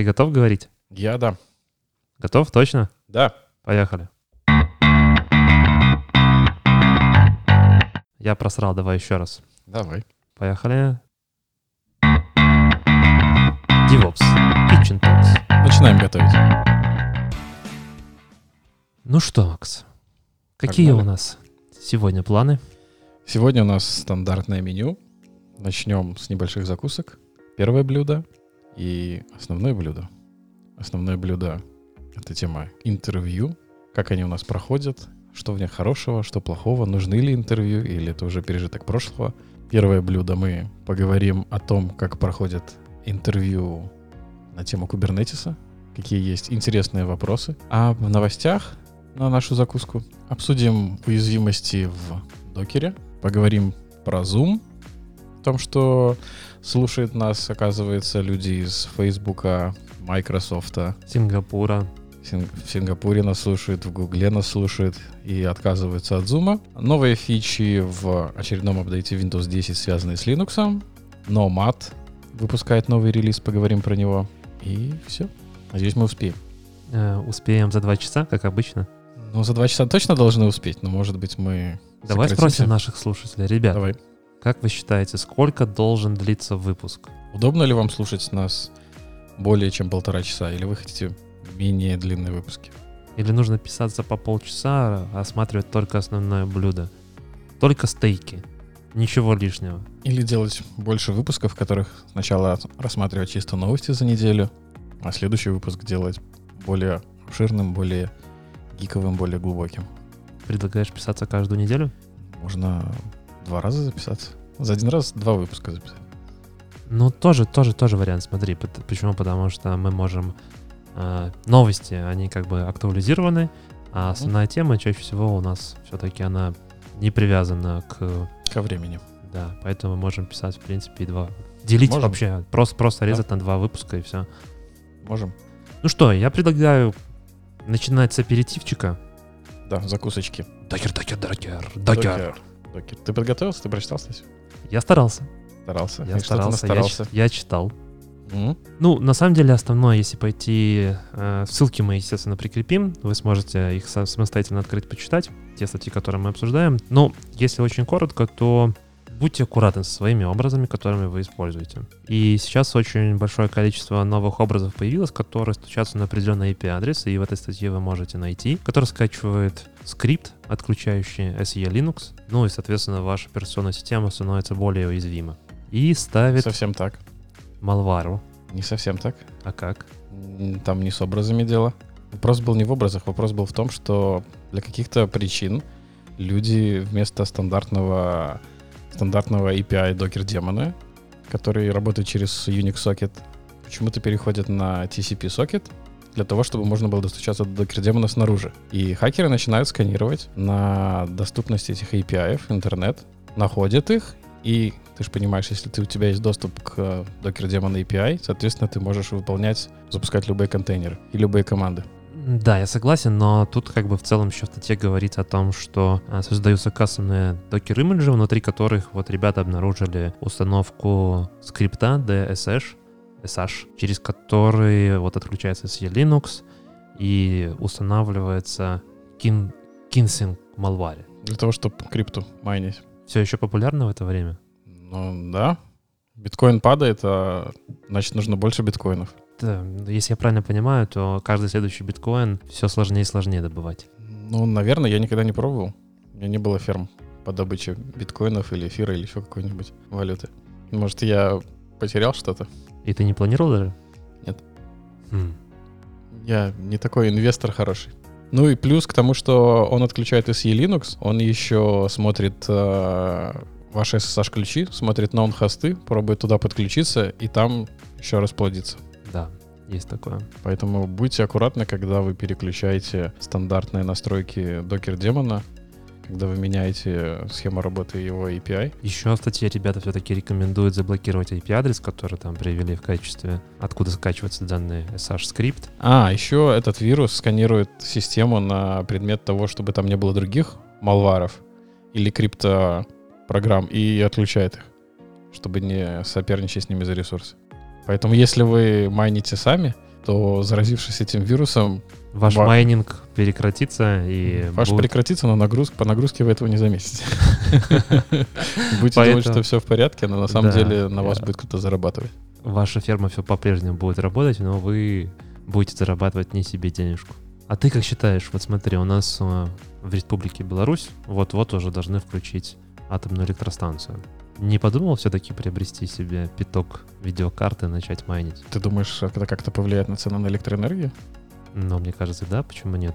Ты готов говорить? Я да. Готов, точно? Да. Поехали. Я просрал, давай еще раз. Давай. Поехали. DevOps. Kitchen Talks. Начинаем готовить. Ну что, Макс, какие Погнали. у нас сегодня планы? Сегодня у нас стандартное меню. Начнем с небольших закусок. Первое блюдо и основное блюдо. Основное блюдо — это тема интервью. Как они у нас проходят, что в них хорошего, что плохого, нужны ли интервью или это уже пережиток прошлого. Первое блюдо мы поговорим о том, как проходят интервью на тему кубернетиса, какие есть интересные вопросы. А в новостях на нашу закуску обсудим уязвимости в докере, поговорим про Zoom, о том, что слушает нас, оказывается, люди из Фейсбука, Майкрософта, Сингапура. Син- в Сингапуре нас слушают, в Гугле нас слушают и отказываются от Zoom. Новые фичи в очередном апдейте Windows 10, связанные с Linux. Nomad выпускает новый релиз, поговорим про него. И все. Надеюсь, мы успеем. Э, успеем за два часа, как обычно. Ну, за два часа точно должны успеть, но, может быть, мы Давай сократимся. спросим наших слушателей. Ребят, Давай. Как вы считаете, сколько должен длиться выпуск? Удобно ли вам слушать нас более чем полтора часа, или вы хотите менее длинные выпуски? Или нужно писаться по полчаса, осматривать только основное блюдо? Только стейки. Ничего лишнего. Или делать больше выпусков, в которых сначала рассматривать чисто новости за неделю, а следующий выпуск делать более обширным, более гиковым, более глубоким. Предлагаешь писаться каждую неделю? Можно два раза записаться. За один раз два выпуска записать. Ну, тоже, тоже, тоже вариант, смотри. Почему? Потому что мы можем... э, новости, они как бы актуализированы, а основная тема чаще всего у нас все-таки она не привязана к... Ко времени. Да, поэтому мы можем писать, в принципе, и два. Делить Можем. вообще, просто, просто резать на два выпуска и все. Можем? Ну что, я предлагаю начинать с аперитивчика. Да, закусочки. Докер, докер, докер, докер. Докер. Ты подготовился? Ты прочитал, Стась? Я старался. Старался. Я И ты старался, я, я читал. М? Ну, на самом деле, основное, если пойти... э, ссылки мы, естественно, прикрепим. Вы сможете их са- самостоятельно открыть, почитать. Те статьи, которые мы обсуждаем. Но, если очень коротко, то будьте аккуратны со своими образами, которыми вы используете. И сейчас очень большое количество новых образов появилось, которые стучатся на определенный IP-адрес, и в этой статье вы можете найти, который скачивает скрипт, отключающий SE Linux, ну и, соответственно, ваша операционная система становится более уязвима. И ставит Совсем так. Malware. Не совсем так. А как? Там не с образами дело. Вопрос был не в образах, вопрос был в том, что для каких-то причин люди вместо стандартного, стандартного API докер демона, который работает через Unix сокет, почему-то переходят на TCP сокет для того, чтобы можно было достучаться до докер демона снаружи. И хакеры начинают сканировать на доступность этих API в интернет, находят их, и ты же понимаешь, если ты, у тебя есть доступ к докер демона API, соответственно, ты можешь выполнять, запускать любые контейнеры и любые команды. Да, я согласен, но тут как бы в целом еще в статье говорится о том, что а, создаются кастомные докер-имиджи, внутри которых вот ребята обнаружили установку скрипта DSH, SH, через который вот отключается SE Linux и устанавливается кин, кинсинг malware. Для того, чтобы крипту майнить. Все еще популярно в это время? Ну да. Биткоин падает, а значит нужно больше биткоинов. Если я правильно понимаю, то каждый следующий биткоин все сложнее и сложнее добывать. Ну, наверное, я никогда не пробовал. У меня не было ферм по добыче биткоинов или эфира или еще какой-нибудь валюты. Может, я потерял что-то? И ты не планировал даже? Нет. Хм. Я не такой инвестор хороший. Ну и плюс к тому, что он отключает SE Linux, он еще смотрит э, ваши SSH-ключи, смотрит ноун-хосты, пробует туда подключиться и там еще раз плодится. Да, есть такое. Поэтому будьте аккуратны, когда вы переключаете стандартные настройки докер демона, когда вы меняете схему работы его API. Еще в статье ребята все-таки рекомендуют заблокировать IP-адрес, который там привели в качестве, откуда скачивается данный SH-скрипт. А, еще этот вирус сканирует систему на предмет того, чтобы там не было других малваров или криптопрограмм и отключает их, чтобы не соперничать с ними за ресурсы. Поэтому если вы майните сами, то заразившись этим вирусом, Ваш Ва- майнинг прекратится и ваш будет- прекратится, но нагрузка, по нагрузке вы этого не заметите. Будете думать, что все в порядке, но на самом деле на вас будет кто-то зарабатывать. ваша ферма все по-прежнему будет работать, но вы будете зарабатывать не себе денежку. А ты как считаешь? Вот смотри, у нас э, в Республике Беларусь вот-вот уже должны включить атомную электростанцию. Не подумал все-таки приобрести себе пяток видеокарты и начать майнить? Ты думаешь, это как-то повлияет на цену на электроэнергию? Но мне кажется, да, почему нет?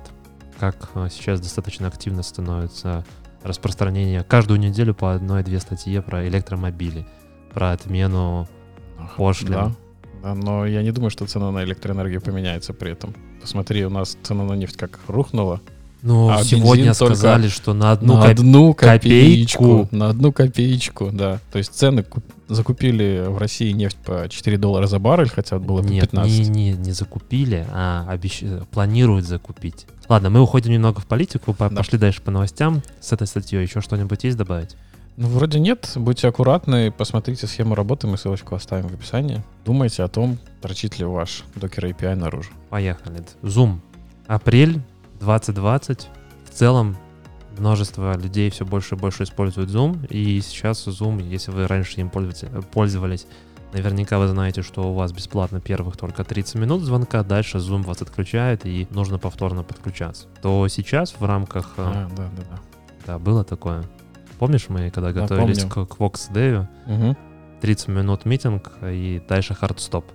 Как э, сейчас достаточно активно становится распространение каждую неделю по одной-две статье про электромобили, про отмену Пошлин. Да, да, но я не думаю, что цена на электроэнергию поменяется при этом. Посмотри, у нас цена на нефть как рухнула. Ну, А сегодня сказали, что на одну на коп- одну копейку. копеечку. На одну копеечку, да. То есть цены куп- закупили в России нефть по 4 доллара за баррель, хотя было Нет, 15. не, не, не закупили, а обещ- планируют закупить. Ладно, мы уходим немного в политику, по- Да. пошли дальше по новостям. С этой статьей еще что-нибудь есть добавить? Ну, вроде нет. Будьте аккуратны, посмотрите схему работы, мы ссылочку оставим в описании. Думайте о том, торчит ли ваш Docker API наружу. Поехали. Zoom. Апрель 2020. В целом множество людей все больше и больше используют Zoom. И сейчас Zoom, если вы раньше им пользователь- пользовались, наверняка вы знаете, что у вас бесплатно первых только 30 минут звонка, дальше Zoom вас отключает и нужно повторно подключаться. То сейчас в рамках... э, А, да, да, да. Да, было такое. Помнишь, мы когда Да, готовились помню. к, к Vox Dev, Мгм. 30 минут митинг и дальше хардстоп. Да.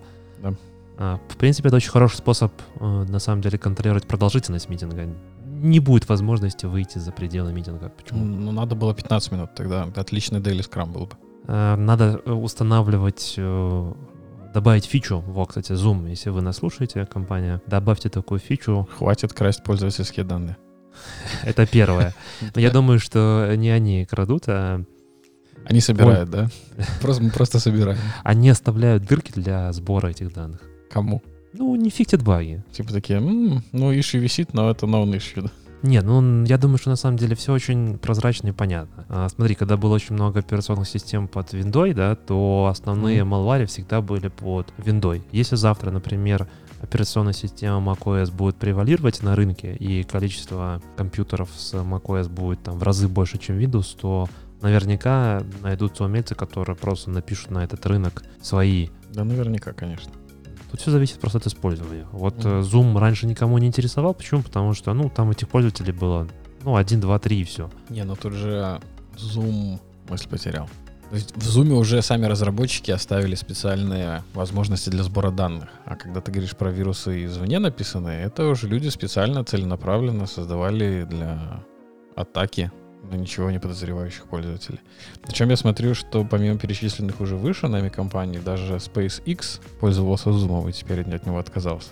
А, В принципе, это очень хороший способ, э, на самом деле, контролировать продолжительность митинга. Не будет возможности выйти за пределы митинга. Почему? Ну, надо было 15 минут тогда. Отличный daily скрам был бы. Э, Надо э, устанавливать, э, добавить фичу. Во, кстати, Zoom, если вы нас слушаете, компания, добавьте такую фичу. Хватит красть пользовательские данные. Это первое. Я думаю, что не они крадут, а Они собирают, да? Просто, просто собираем. они оставляют дырки для сбора этих данных. Кому? Ну, не фиктят баги. Типа такие, «М, ну, issue висит, но это known issue. да». Нет, ну я думаю, что на самом деле все очень прозрачно и понятно. А, смотри, когда было очень много операционных систем под Windows, да, то основные malware всегда были под Windows. Если завтра, например, операционная система macOS будет превалировать на рынке и количество компьютеров с macOS будет там в разы больше, чем Windows, то наверняка найдутся умельцы, которые просто напишут на этот рынок свои Да, наверняка, конечно. Тут все зависит просто от использования. Вот э, Zoom раньше никому не интересовал. Почему? Потому что, ну, там этих пользователей было, ну, 1, 2, 3 и все. Не, ну тут же Zoom мысль потерял. То есть в Zoom уже сами разработчики оставили специальные возможности для сбора данных. А когда ты говоришь про вирусы извне написанные, это уже люди специально, целенаправленно создавали для атаки на ничего не подозревающих пользователей. Причем я смотрю, что помимо перечисленных уже выше нами компаний, даже SpaceX пользовался Zoom и теперь от него отказался.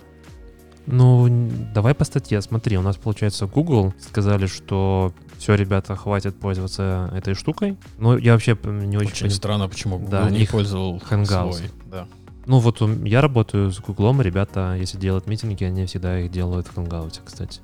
Ну, давай по статье. Смотри, у нас, получается, Google сказали, что все, ребята, хватит пользоваться этой штукой. Ну, я вообще не очень... Очень странно, почему Google Да, не пользовал Hangouts. свой. Да. Ну, вот я работаю с Гуглом, ребята, если делают митинги, они всегда их делают в Hangouts, кстати.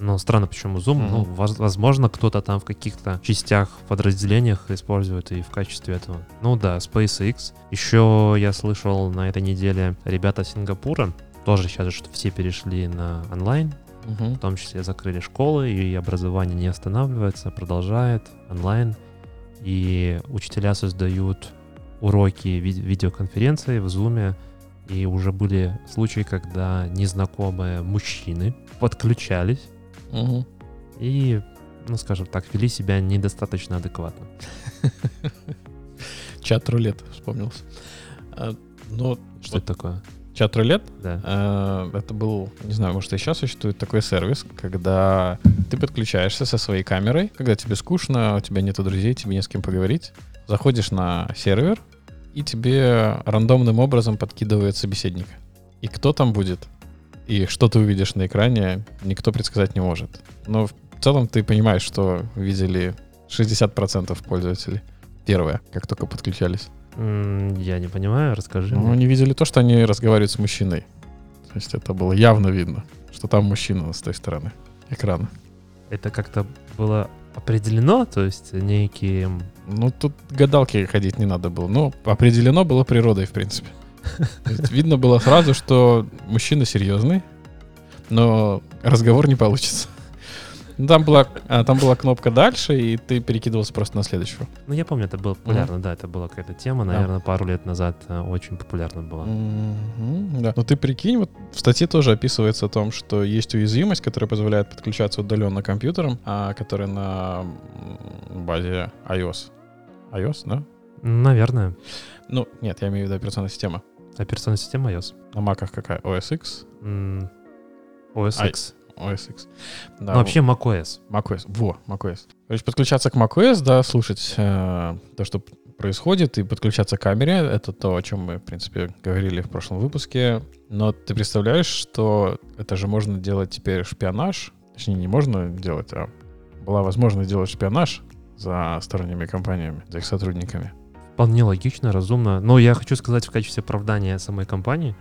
Но странно, почему Zoom. Мгм. Ну, воз- возможно, кто-то там в каких-то частях, подразделениях использует и в качестве этого. Ну да, SpaceX. Еще я слышал на этой неделе ребята Сингапура, тоже сейчас что все перешли на онлайн, Мгм. в том числе закрыли школы, и образование не останавливается, продолжает онлайн. И учителя создают уроки ви- видеоконференции в Zoom. И уже были случаи, когда незнакомые мужчины подключались Мгм. и, ну скажем так, вели себя недостаточно адекватно. Чат-рулет вспомнился. А, Ну, Что это такое? чат-рулет Да. э, это был, не знаю, может и сейчас существует такой сервис, когда ты подключаешься со своей камерой, когда тебе скучно, у тебя нету друзей, тебе не с кем поговорить, заходишь на сервер, и тебе рандомным образом подкидывает собеседника. И кто там будет, и что ты увидишь на экране, никто предсказать не может. Но в целом ты понимаешь, что видели 60% пользователей. Первое, как только подключались. Я не понимаю, расскажи. Ну, они видели то, что они разговаривают с мужчиной. То есть это было явно видно, что там мужчина с той стороны экрана. Это как-то было определено, то есть некие... Ну, тут гадалки ходить не надо было. Ну, определено было природой, в принципе. Видно было сразу, что мужчина серьезный, но разговор не получится. Ну, Там была, а, там была кнопка дальше, и ты перекидывался просто на следующую. Ну, я помню, это было популярно, да, это была какая-то тема, наверное, пару лет назад э, очень популярна была. Мгм, да. Но ты прикинь, вот в статье тоже описывается о том, что есть уязвимость, которая позволяет подключаться удаленно к компьютерам, а которая на базе iOS. iOS, да? Наверное. Ну, нет, я имею в виду операционная система. Операционная система iOS. На маках какая? OS X? OS Ай, X. OS X. Да, Ну, вообще macOS. macOS. Во, macOS. Короче, подключаться к macOS, да, слушать э, то, что происходит, и подключаться к камере, это то, о чем мы, в принципе, говорили в прошлом выпуске. Но ты представляешь, что это же можно делать теперь шпионаж, точнее, не можно делать, а была возможность делать шпионаж за сторонними компаниями, за их сотрудниками. Вполне логично, разумно. Но я хочу сказать в качестве оправдания самой компании,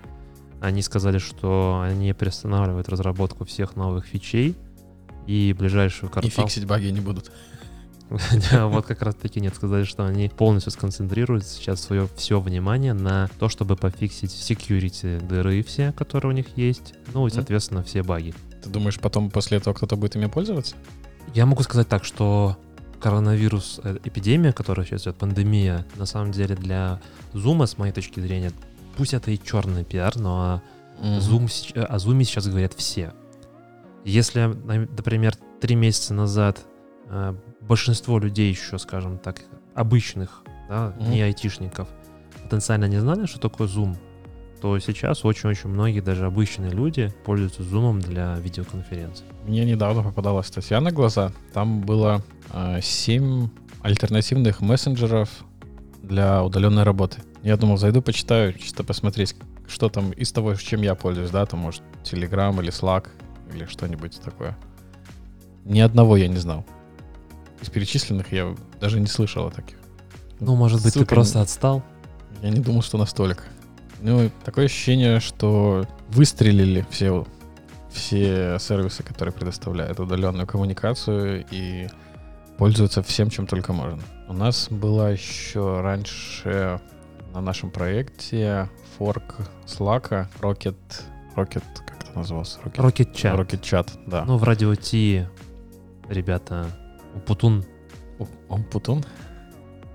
они сказали, что они приостанавливают разработку всех новых фичей и ближайшую И квартал... фиксить баги не будут. Вот как раз таки нет, сказали, что они полностью сконцентрируют сейчас свое все внимание на то, чтобы пофиксить security дыры все, которые у них есть, ну и, соответственно, все баги. Ты думаешь, потом после этого кто-то будет ими пользоваться? Я могу сказать так, что коронавирус, э, эпидемия, которая сейчас идет, пандемия, на самом деле для Zoom, с моей точки зрения, пусть это и черный пиар, но о Zoom, э, о Zoom сейчас говорят все. Если, на- например, три месяца назад э, большинство людей еще, скажем так, обычных, да, Мгм. не айтишников, потенциально не знали, что такое Zoom, то сейчас очень-очень многие, даже обычные люди, пользуются Zoom для видеоконференций. Мне недавно попадалась статья на глаза. Там было э, 7 альтернативных мессенджеров для удаленной работы. Я думал, зайду, почитаю, чисто посмотреть, что там из того, чем я пользуюсь, да, там, может, Telegram или Slack или что-нибудь такое. Ни одного я не знал. Из перечисленных я даже не слышал о таких. Ну, может быть, Ссылка ты просто отстал? Я не думал, что настолько. Ну, такое ощущение, что выстрелили все, все сервисы, которые предоставляют удаленную коммуникацию и пользуются всем, чем только можно. У нас была еще раньше на нашем проекте форк Slack, Rocket, Rocket, как это назывался? Rocket, Rocket Chat. Rocket Chat, да. Ну, в радио Ти, ребята, Путун, О- Он Путун?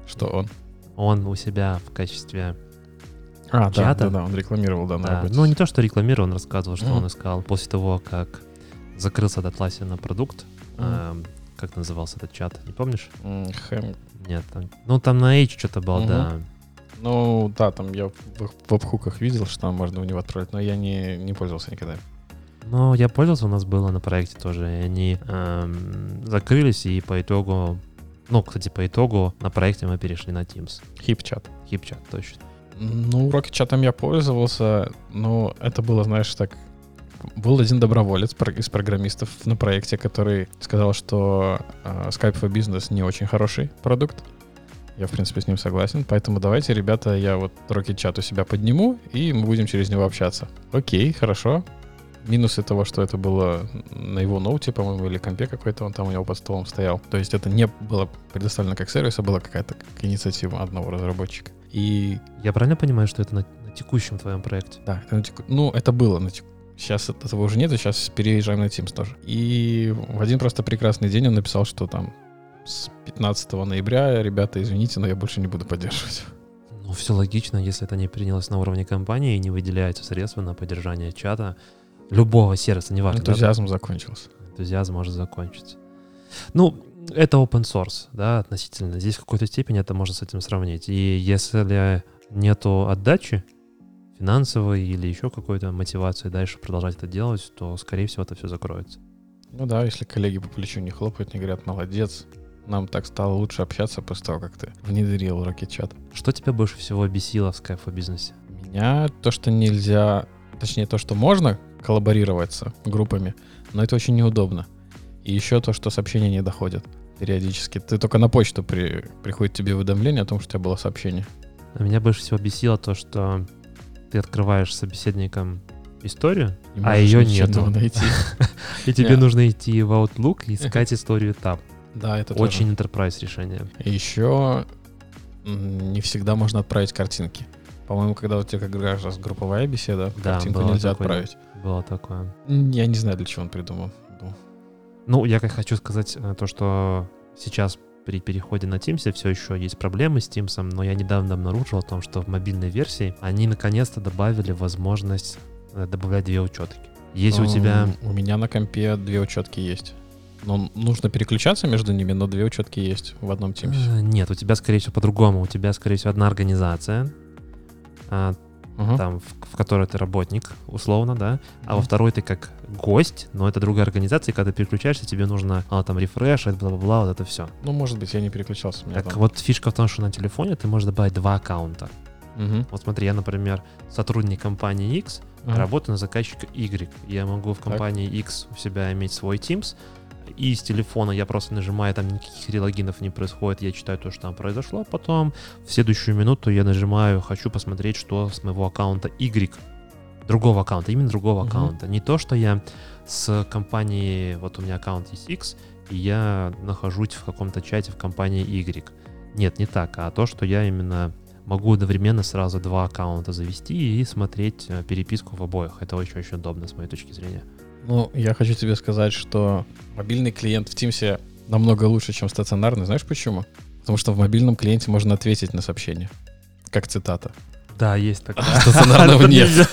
Что он? он у себя в качестве А, да, да, да, он рекламировал, да, на Да, работе. ну не то, что рекламировал, он рассказывал, что Мгм. он искал после того, как закрылся этот на продукт. Мгм. эм, как назывался этот чат, не помнишь? Хэм. Нет, там, ну там на H что-то было, Мгм. да. Ну, да, там я в, в веб-хуках видел, что там можно в него отправить, но я не, не пользовался никогда. Но я пользовался, у нас было на проекте тоже, и они эм, закрылись, и по итогу, ну, кстати, по итогу на проекте мы перешли на Teams. Хип-чат. Хипчат, точно. Ну, Rocket-чатом я пользовался, но это было, знаешь, так... Был один доброволец из программистов на проекте, который сказал, что э, Skype for Business не очень хороший продукт. Я, в принципе, с ним согласен. Поэтому давайте, ребята, я вот Rocket-чат у себя подниму, и мы будем через него общаться. Окей, хорошо. Минусы того, что это было на его ноуте, по-моему, или компе какой-то, он там у него под столом стоял. То есть это не было предоставлено как сервис, а была какая-то как инициатива одного разработчика. И Я правильно понимаю, что это на, на текущем твоем проекте? да, это на теку- ну, это было на теку- Сейчас этого уже нет, и сейчас переезжаем на Teams тоже. И в один просто прекрасный день он написал, что там с 15 ноября, ребята, извините, но я больше не буду поддерживать. Ну, все логично, если это не принялось на уровне компании и не выделяются средства на поддержание чата любого сервиса, неважно. да, Энтузиазм закончился. энтузиазм может закончиться. Ну, это open source, да, относительно. Здесь в какой-то степени это можно с этим сравнить. И если нету отдачи финансовой или еще какой-то мотивации дальше продолжать это делать, то, скорее всего, это все закроется. Ну да, если коллеги по плечу не хлопают, не говорят, молодец, нам так стало лучше общаться после того, как ты внедрил Rocket Chat. Что тебя больше всего бесило в Skype бизнесе? Меня то, что нельзя, точнее то, что можно коллаборироваться группами, но это очень неудобно. И еще то, что сообщения не доходят периодически. Ты только на почту при, приходит тебе уведомление о том, что у тебя было сообщение. А Меня больше всего бесило то, что ты открываешь собеседником историю, а ее нету. найти. И тебе нужно идти в Outlook и искать историю там. Да, это тоже. Очень enterprise решение. Еще не всегда можно отправить картинки. По-моему, когда у тебя как раз групповая беседа, Да, картинку нельзя такое. отправить. Было такое. Я не знаю, для чего он придумал. Ну, Ну, я как хочу сказать э, то, что сейчас при переходе на Teams все еще есть проблемы с Teams, но я недавно обнаружил о том, что в мобильной версии они наконец-то добавили возможность э, добавлять две учетки. Если у тебя... У меня на компе две учетки есть. Но нужно переключаться между ними, но две учетки есть в одном Teams. Э, Нет, у тебя, скорее всего, по-другому. У тебя, скорее всего, одна организация, Мгм. там, в, в которой ты работник, условно, да, а во второй ты как гость, но это другая организация, и когда ты переключаешься, тебе нужно а, там рефрешить, бла-бла-бла, вот это все. Ну, может быть, я не переключался. Так там. вот, фишка в том, что на телефоне ты можешь добавить два аккаунта. Мгм. Вот смотри, я, например, сотрудник компании X, Ага. работаю на заказчика Y. Я могу в компании X у себя иметь свой Teams, и с телефона я просто нажимаю, там никаких релогинов не происходит, я читаю то, что там произошло, потом в следующую минуту я нажимаю, хочу посмотреть, что с моего аккаунта Y, другого аккаунта, именно другого Мгм. аккаунта. Не то, что я с компанией, вот у меня аккаунт есть X, и я нахожусь в каком-то чате в компании Y. Нет, не так, а то, что я именно могу одновременно сразу два аккаунта завести и смотреть э, переписку в обоих. Это очень-очень удобно с моей точки зрения. Ну, я хочу тебе сказать, что мобильный клиент в Teams намного лучше, чем стационарный. Знаешь почему? Потому что в мобильном клиенте можно ответить на сообщение. Как цитата. Да, есть такое. А стационарного нет.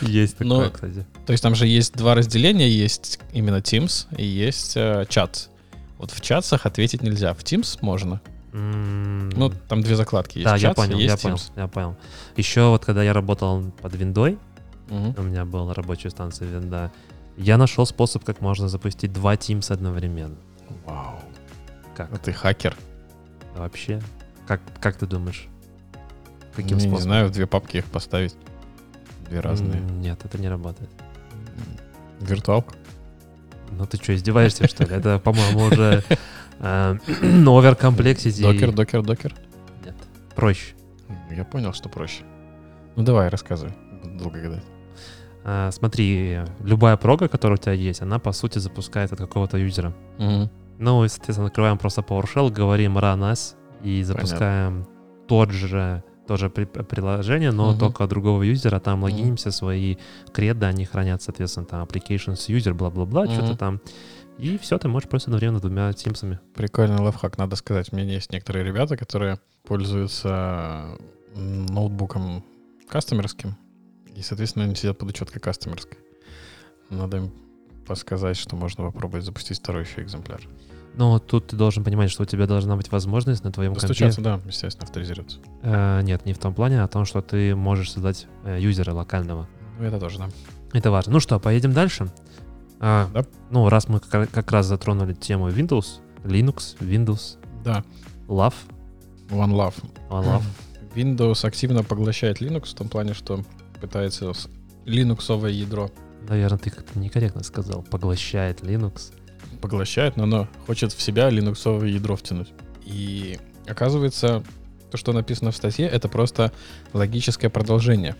Есть такое, кстати. То есть там же есть два разделения. Есть именно Teams и есть э, чат. Вот в чатах ответить нельзя. В Teams можно. Ну, там две закладки есть. да, я понял, я понял, я понял. Еще вот когда я работал под виндой, Мгм. у меня была рабочая станция винда, я нашел способ, как можно запустить два Teams одновременно. Вау. Как? А ты хакер? Вообще? Как, как ты думаешь? Каким Ну, я не способом? знаю, в две папки их поставить. Две разные. Нет, это не работает. Виртуалку. Ну ты что, издеваешься, что ли? Это, по-моему, уже э, оверкомплексити. Докер, докер, докер. Нет, проще. Я понял, что проще. Ну давай, рассказывай. Долго гадать. А, Смотри, любая прога, которая у тебя есть, она, по сути, запускает от какого-то юзера. Ну, и, соответственно, открываем просто PowerShell, говорим run as и запускаем тот же тоже при- приложение, но Мгм. только от другого юзера, там логинимся, свои креды, они хранят, соответственно, там applications user, бла-бла-бла, что-то Мгм. там. И все, ты можешь просто одновременно двумя тимсами. Прикольный лайфхак, надо сказать. У меня есть некоторые ребята, которые пользуются ноутбуком кастомерским. И, соответственно, они сидят под учеткой кастомерской. Надо им подсказать, что можно попробовать запустить второй еще экземпляр. Но тут ты должен понимать, что у тебя должна быть возможность на твоем компе... Достучаться, да, естественно, авторизироваться. Э, нет, не в том плане, а о том, что ты можешь создать э, юзера локального. Ну, это тоже, да. Это важно. Ну что, поедем дальше. А, Да. Ну, раз мы как, как раз затронули тему Windows, Linux, Windows, Да, Love, One Love. One Love. Windows активно поглощает Linux в том плане, что пытается линуксовое ядро Наверное, ты как-то некорректно сказал. Поглощает Linux. поглощает, но оно хочет в себя линуксовое ядро втянуть. И оказывается, то, что написано в статье, это просто логическое продолжение.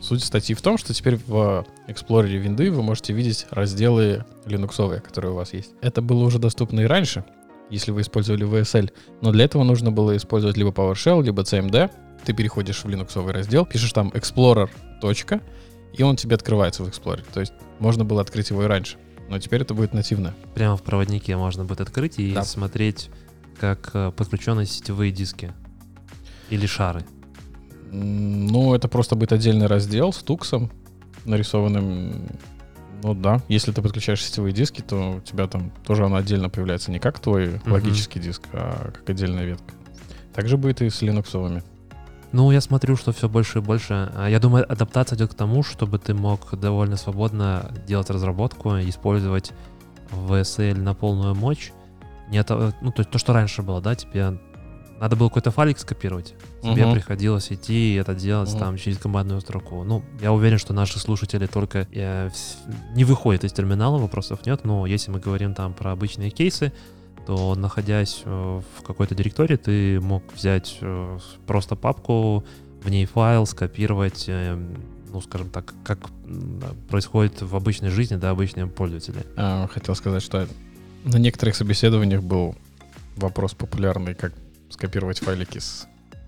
Суть статьи в том, что теперь в Explorer винды вы можете видеть разделы линуксовые, которые у вас есть. Это было уже доступно и раньше, если вы использовали VSL, но для этого нужно было использовать либо PowerShell, либо CMD. Ты переходишь в линуксовый раздел, пишешь там Explorer. Точка, и он тебе открывается в Explorer. То есть можно было открыть его и раньше, но теперь это будет нативно. Прямо в проводнике можно будет открыть и Да. смотреть, как э, подключены сетевые диски. Или шары. Ну, это просто будет отдельный раздел с туксом нарисованным. Ну да, если ты подключаешь сетевые диски, то у тебя там тоже оно отдельно появляется не как твой Мгм. логический диск, а как отдельная ветка. Также будет и с линуксовыми. Ну, я смотрю, что все больше и больше. А Я думаю, адаптация идет к тому, чтобы ты мог довольно свободно делать разработку использовать VSL на полную мощь. Не это, ну, то, есть то, что раньше было, да, тебе надо было какой-то файлик скопировать. Тебе Мгм. приходилось идти и это делать Мгм. там через командную струку. Ну, я уверен, что наши слушатели только э, не выходят из терминала, вопросов нет. Но если мы говорим там про обычные кейсы, то находясь э, в какой-то директории, ты мог взять э, просто папку, в ней файл, скопировать, э, ну, скажем так, как происходит в обычной жизни, да, обычные пользователи. А, хотел сказать, что на некоторых собеседованиях был вопрос популярный, как скопировать файлики с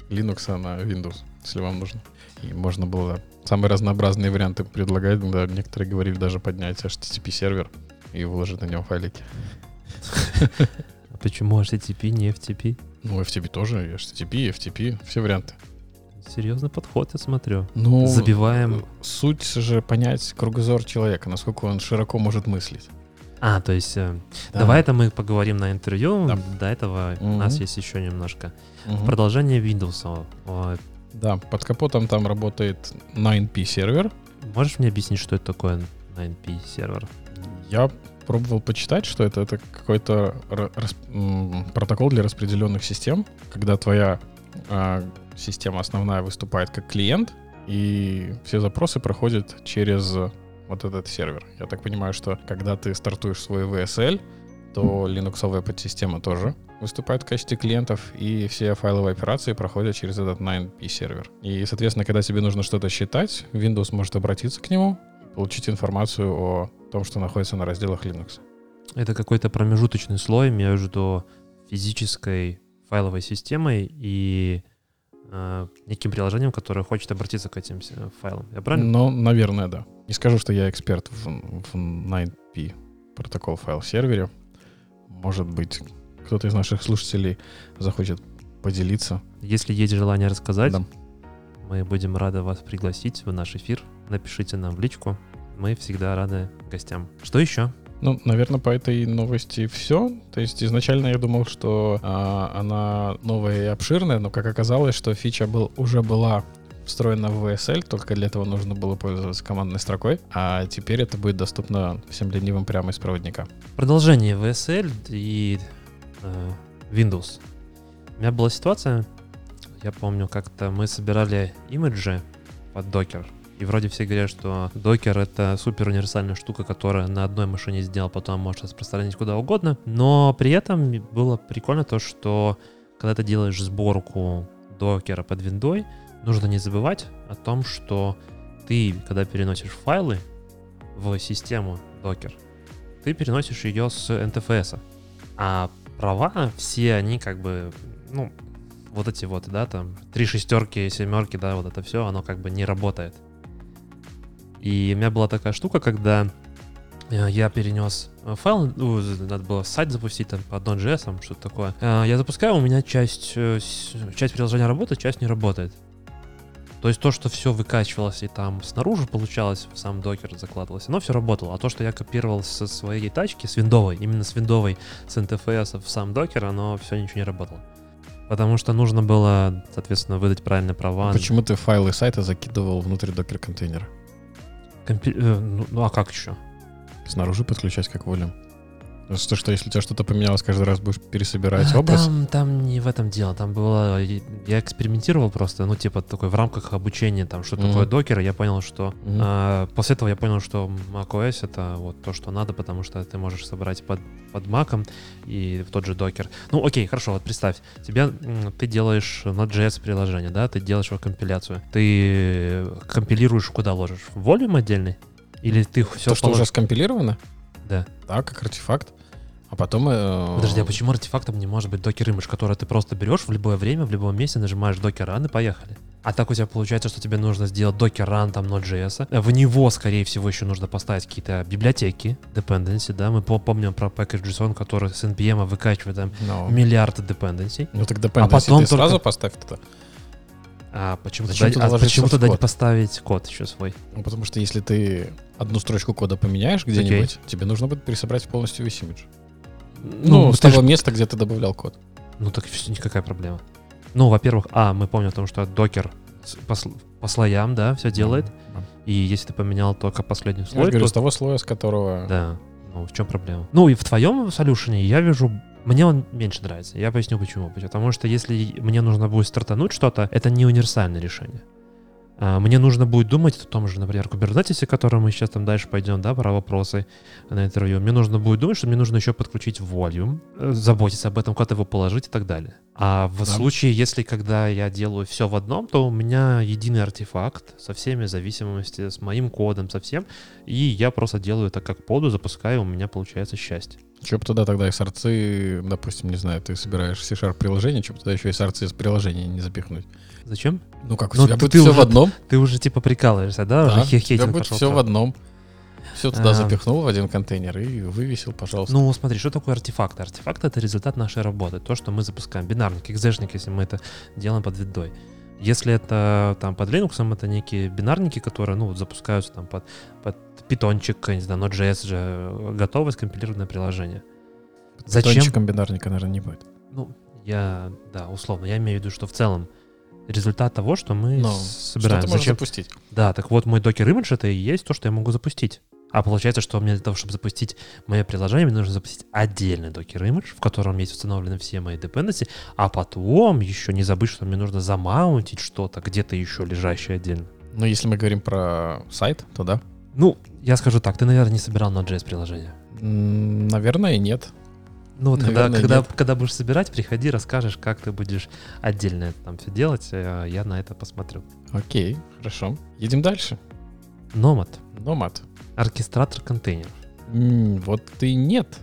Linux на Windows, если вам нужно. И можно было самые разнообразные варианты предлагать. Да, некоторые говорили даже поднять HTTP сервер и выложить на нем файлики. А почему HTTP, не FTP? Ну, FTP тоже, HTTP, FTP, все варианты. Серьезный подход, я смотрю. Ну, Забиваем. Суть же понять кругозор человека, насколько он широко может мыслить. А, то есть, э, Да. давай это мы поговорим на интервью. Да. До этого у Мгм. нас есть еще немножко. Мгм. Продолжение Windows. Да, под капотом там работает 9P сервер. Можешь мне объяснить, что это такое 9P сервер? Я пробовал почитать, что это. Это какой-то протокол для распределенных систем, когда твоя а, система основная выступает как клиент, и все запросы проходят через вот этот сервер. Я так понимаю, что когда ты стартуешь свой VSL, то линуксовая подсистема тоже выступает в качестве клиентов, и все файловые операции проходят через этот 9P сервер. И, соответственно, когда тебе нужно что-то считать, Windows может обратиться к нему, получить информацию о том, что находится на разделах Linux. Это какой-то промежуточный слой между физической файловой системой и э, неким приложением, которое хочет обратиться к этим э, файлам. Я правильно? Ну, наверное, да. Не скажу, что я эксперт в, в 9P протокол файл сервере. Может быть, кто-то из наших слушателей захочет поделиться. Если есть желание рассказать, Да. Мы будем рады вас пригласить в наш эфир. Напишите нам в личку. Мы всегда рады гостям. Что еще? Ну, наверное, по этой новости все. То есть изначально я думал, что а, она новая и обширная, но как оказалось, что фича был, уже была встроена в VSL, только для этого нужно было пользоваться командной строкой, а теперь это будет доступно всем ленивым прямо из проводника. Продолжение VSL и э, Windows. У меня была ситуация, я помню, как-то мы собирали имиджи под Docker. И вроде все говорят, что Docker это супер универсальная штука, которая на одной машине сделал, потом может распространить куда угодно. Но при этом было прикольно то, что когда ты делаешь сборку докера под виндой, нужно не забывать о том, что ты, когда переносишь файлы в систему Docker, ты переносишь ее с NTFS. А права все они как бы, ну, вот эти вот, да, там, три шестерки, семерки, да, вот это все, оно как бы не работает. И у меня была такая штука, когда э, я перенес э, файл, ну, надо было сайт запустить там по Node.js, что-то такое. Э, Я запускаю, у меня часть, часть приложения работает, часть не работает. То есть то, что все выкачивалось и там снаружи получалось, в сам докер закладывалось, оно все работало. А то, что я копировал со своей тачки, с виндовой, именно с виндовой, с NTFS в сам докер, оно все ничего не работало. Потому что нужно было, соответственно, выдать правильные права. Почему ты файлы сайта закидывал внутрь докер-контейнера? Компи- э, ну, ну, а как еще? Снаружи подключать как волю. Что, что если у тебя что-то поменялось, каждый раз будешь пересобирать А, образ? Там, там не в этом дело. Там было... Я экспериментировал просто, ну, типа, такой в рамках обучения, там, что Мгм. такое докер. Я понял, что... Мгм. а, после этого я понял, что macOS это вот то, что надо, потому что ты можешь собрать под, под маком и в тот же докер. Ну, окей, хорошо, вот представь. Тебя, ты делаешь Node.js приложение, да, ты делаешь его компиляцию. Ты компилируешь куда ложишь? В volume отдельный? Или ты все То, что уже скомпилировано? Да. Да, как артефакт. А потом... э, Подожди, а почему артефактом не может быть докер имидж, который ты просто берешь в любое время, в любом месте, нажимаешь докер run и поехали? А так у тебя получается, что тебе нужно сделать докер run там Node.js. В него, скорее всего, еще нужно поставить какие-то библиотеки, dependency, да? Мы по- помним про package.json, который с NPM выкачивает там Ну, миллиард dependency. ну тогда А потом ты только- сразу поставь туда. А почему, Зачем тогда, а почему тогда не поставить код еще свой? Ну, потому что если ты одну строчку кода поменяешь где-нибудь, тебе нужно будет пересобрать полностью весь имидж. Ну, с ты того ж- места, где ты добавлял код. Ну так никакая проблема. Ну, во-первых, а, мы помним о том, что докер с- по, по слоям, да, все делает. Да. И если ты поменял только последний Я же слой, говорю, то- с того слоя, с которого... Да. Ну, в чем проблема? Ну, и в твоем солюшене я вижу... Мне он меньше нравится. Я поясню почему. Потому что если мне нужно будет стартануть что-то, это не универсальное решение. А, Мне нужно будет думать о том же, например, о котором мы сейчас там дальше пойдем, да, про вопросы на интервью. Мне нужно будет думать, что мне нужно еще подключить volume, э, заботиться об этом, куда его положить и так далее. А в Да. случае, если когда я делаю все в одном, то у меня единый артефакт со всеми зависимостями, с моим кодом, со всем, и я просто делаю это как поду, запускаю, у меня получается счастье. Че бы туда тогда и сорцы, допустим, не знаю, ты собираешь C-Sharp приложение, че бы туда еще и сорцы из приложения не запихнуть? Зачем? Ну как, у Ну, тебя будет ты все уже в одном, Ты уже типа прикалываешься, да? да, уже у тебя будет все в одном. Все туда А. запихнул в один контейнер и вывесил, пожалуйста. Ну, смотри, что такое артефакт? Артефакт — это результат нашей работы. То, что мы запускаем. Бинарник, экзешник, если мы это делаем под видой. Если это там под Linux, это некие бинарники, которые, ну, запускаются там под, под питончик, не знаю, Node.js же, готовое скомпилированное приложение. Зачем? Питончиком бинарника, наверное, не будет. Ну, я, да, условно, я имею в виду, что в целом результат того, что мы Ну, с- Что собираем. ты можешь Зачем? запустить? Да, так вот мой докер имидж это и есть то, что я могу запустить. А получается, что мне для того, чтобы запустить мое приложение, мне нужно запустить отдельный докер имидж, в котором есть установлены все мои dependency, а потом еще не забыть, что мне нужно замаунтить что-то где-то еще лежащее отдельно. Ну, если мы говорим про сайт, то да. Ну, я скажу так, ты, наверное, не собирал Node.js приложение. Наверное, нет. Ну вот когда, Наверное, когда, нет. когда будешь собирать, приходи, расскажешь, как ты будешь отдельно это там все делать, э, я на это посмотрю. Окей, хорошо. Едем дальше. Nomad. Номад. Оркестратор контейнеров. М, Вот и нет.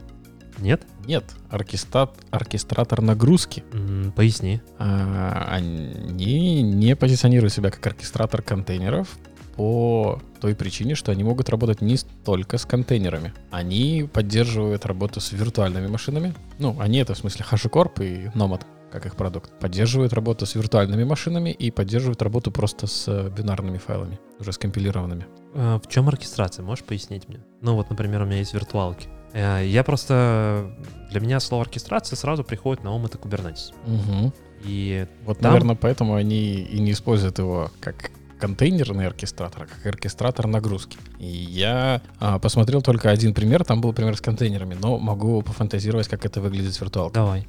Нет? Нет. Оркестат, оркестратор нагрузки. М, поясни. А, Они не позиционируют себя как оркестратор контейнеров по той причине, что они могут работать не только с контейнерами. Они поддерживают работу с виртуальными машинами. Ну, они это в смысле HashiCorp и Nomad, как их продукт. Поддерживают работу с виртуальными машинами и поддерживают работу просто с э, бинарными файлами, уже скомпилированными. А, В чем оркестрация? Можешь пояснить мне? Ну вот, например, у меня есть виртуалки. Э, Я просто... Для меня слово оркестрация сразу приходит на ум это Kubernetes. Мгм. И Вот, Там- наверное, поэтому они и не используют его как контейнерный оркестратор, а как оркестратор нагрузки. И я а, посмотрел только один пример, там был пример с контейнерами, но могу пофантазировать, как это выглядит виртуалкой. давай.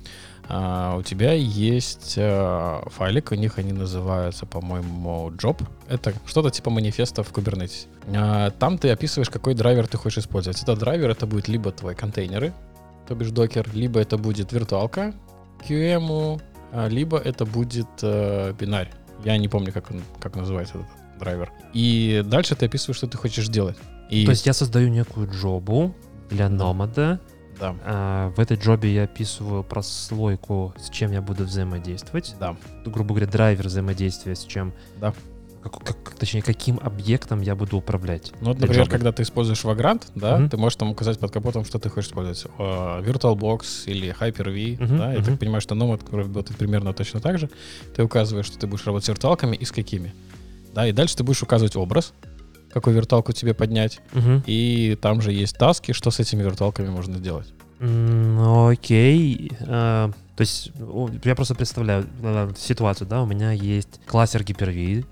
А, у тебя есть а, файлик, у них они называются, по-моему, job. Это что-то типа манифеста в Kubernetes. А, там ты описываешь, какой драйвер ты хочешь использовать. Этот драйвер это будет либо твои контейнеры, то бишь докер, либо это будет виртуалка QEMU, а, либо это будет э, бинарь. Я не помню, как он как называется этот драйвер. И дальше ты описываешь, что ты хочешь делать. И То есть я создаю некую джобу для Да. номада. да, А, В этой джобе я описываю прослойку, с чем я буду взаимодействовать. да, Грубо говоря, драйвер взаимодействия с чем. Да. Как, как- точнее, каким объектом я буду управлять. Ну, вот, например, когда ты используешь Vagrant, да, Мгм. ты можешь там указать под капотом, что ты хочешь использовать. Э, VirtualBox или Hyper-V, Мгм, да, я мгм. так понимаю, что Nomad работает примерно точно так же. Ты указываешь, что ты будешь работать с виртуалками и с какими. Да, и дальше ты будешь указывать образ, какую виртуалку тебе поднять. Мгм. И там же есть таски, что с этими виртуалками можно делать. Ну, Окей. А, То есть я просто представляю э, ситуацию, да, у меня есть классер Hyper-V,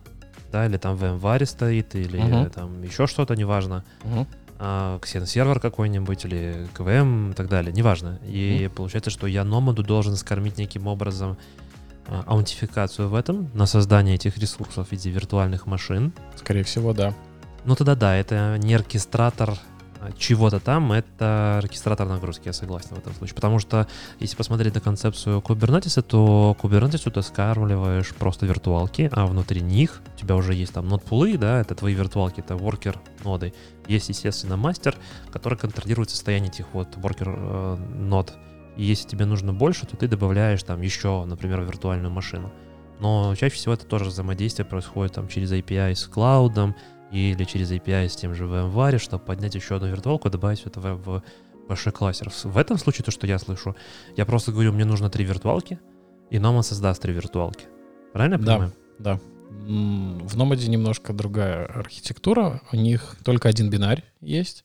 да, или там VMware стоит, или Мгм. там еще что-то, неважно. Мгм. а, Xen-сервер какой-нибудь или КВМ и так далее, неважно. И получается, что я номаду должен скормить неким образом а, аутентификацию в этом, на создание этих ресурсов в виде виртуальных машин. Скорее всего, да. Ну тогда да, это не оркестратор чего-то там, это оркестратор нагрузки, я согласен в этом случае. Потому что если посмотреть на концепцию Kubernetes, то Kubernetes ты скармливаешь просто виртуалки, а внутри них у тебя уже есть там нод-пулы, да, это твои виртуалки, это worker ноды. Есть, естественно, мастер, который контролирует состояние этих вот worker э, нод. И если тебе нужно больше, то ты добавляешь там еще, например, виртуальную машину. Но чаще всего это тоже взаимодействие происходит там через API с клаудом или через API с тем же VMware, чтобы поднять еще одну виртуалку и добавить это в, в большой кластер. В этом случае, то, что я слышу, я просто говорю, мне нужно три виртуалки, и Номад создаст три виртуалки. Правильно я Да. понимаю? Да. М, В Nomad немножко другая архитектура. У них только один бинарь есть.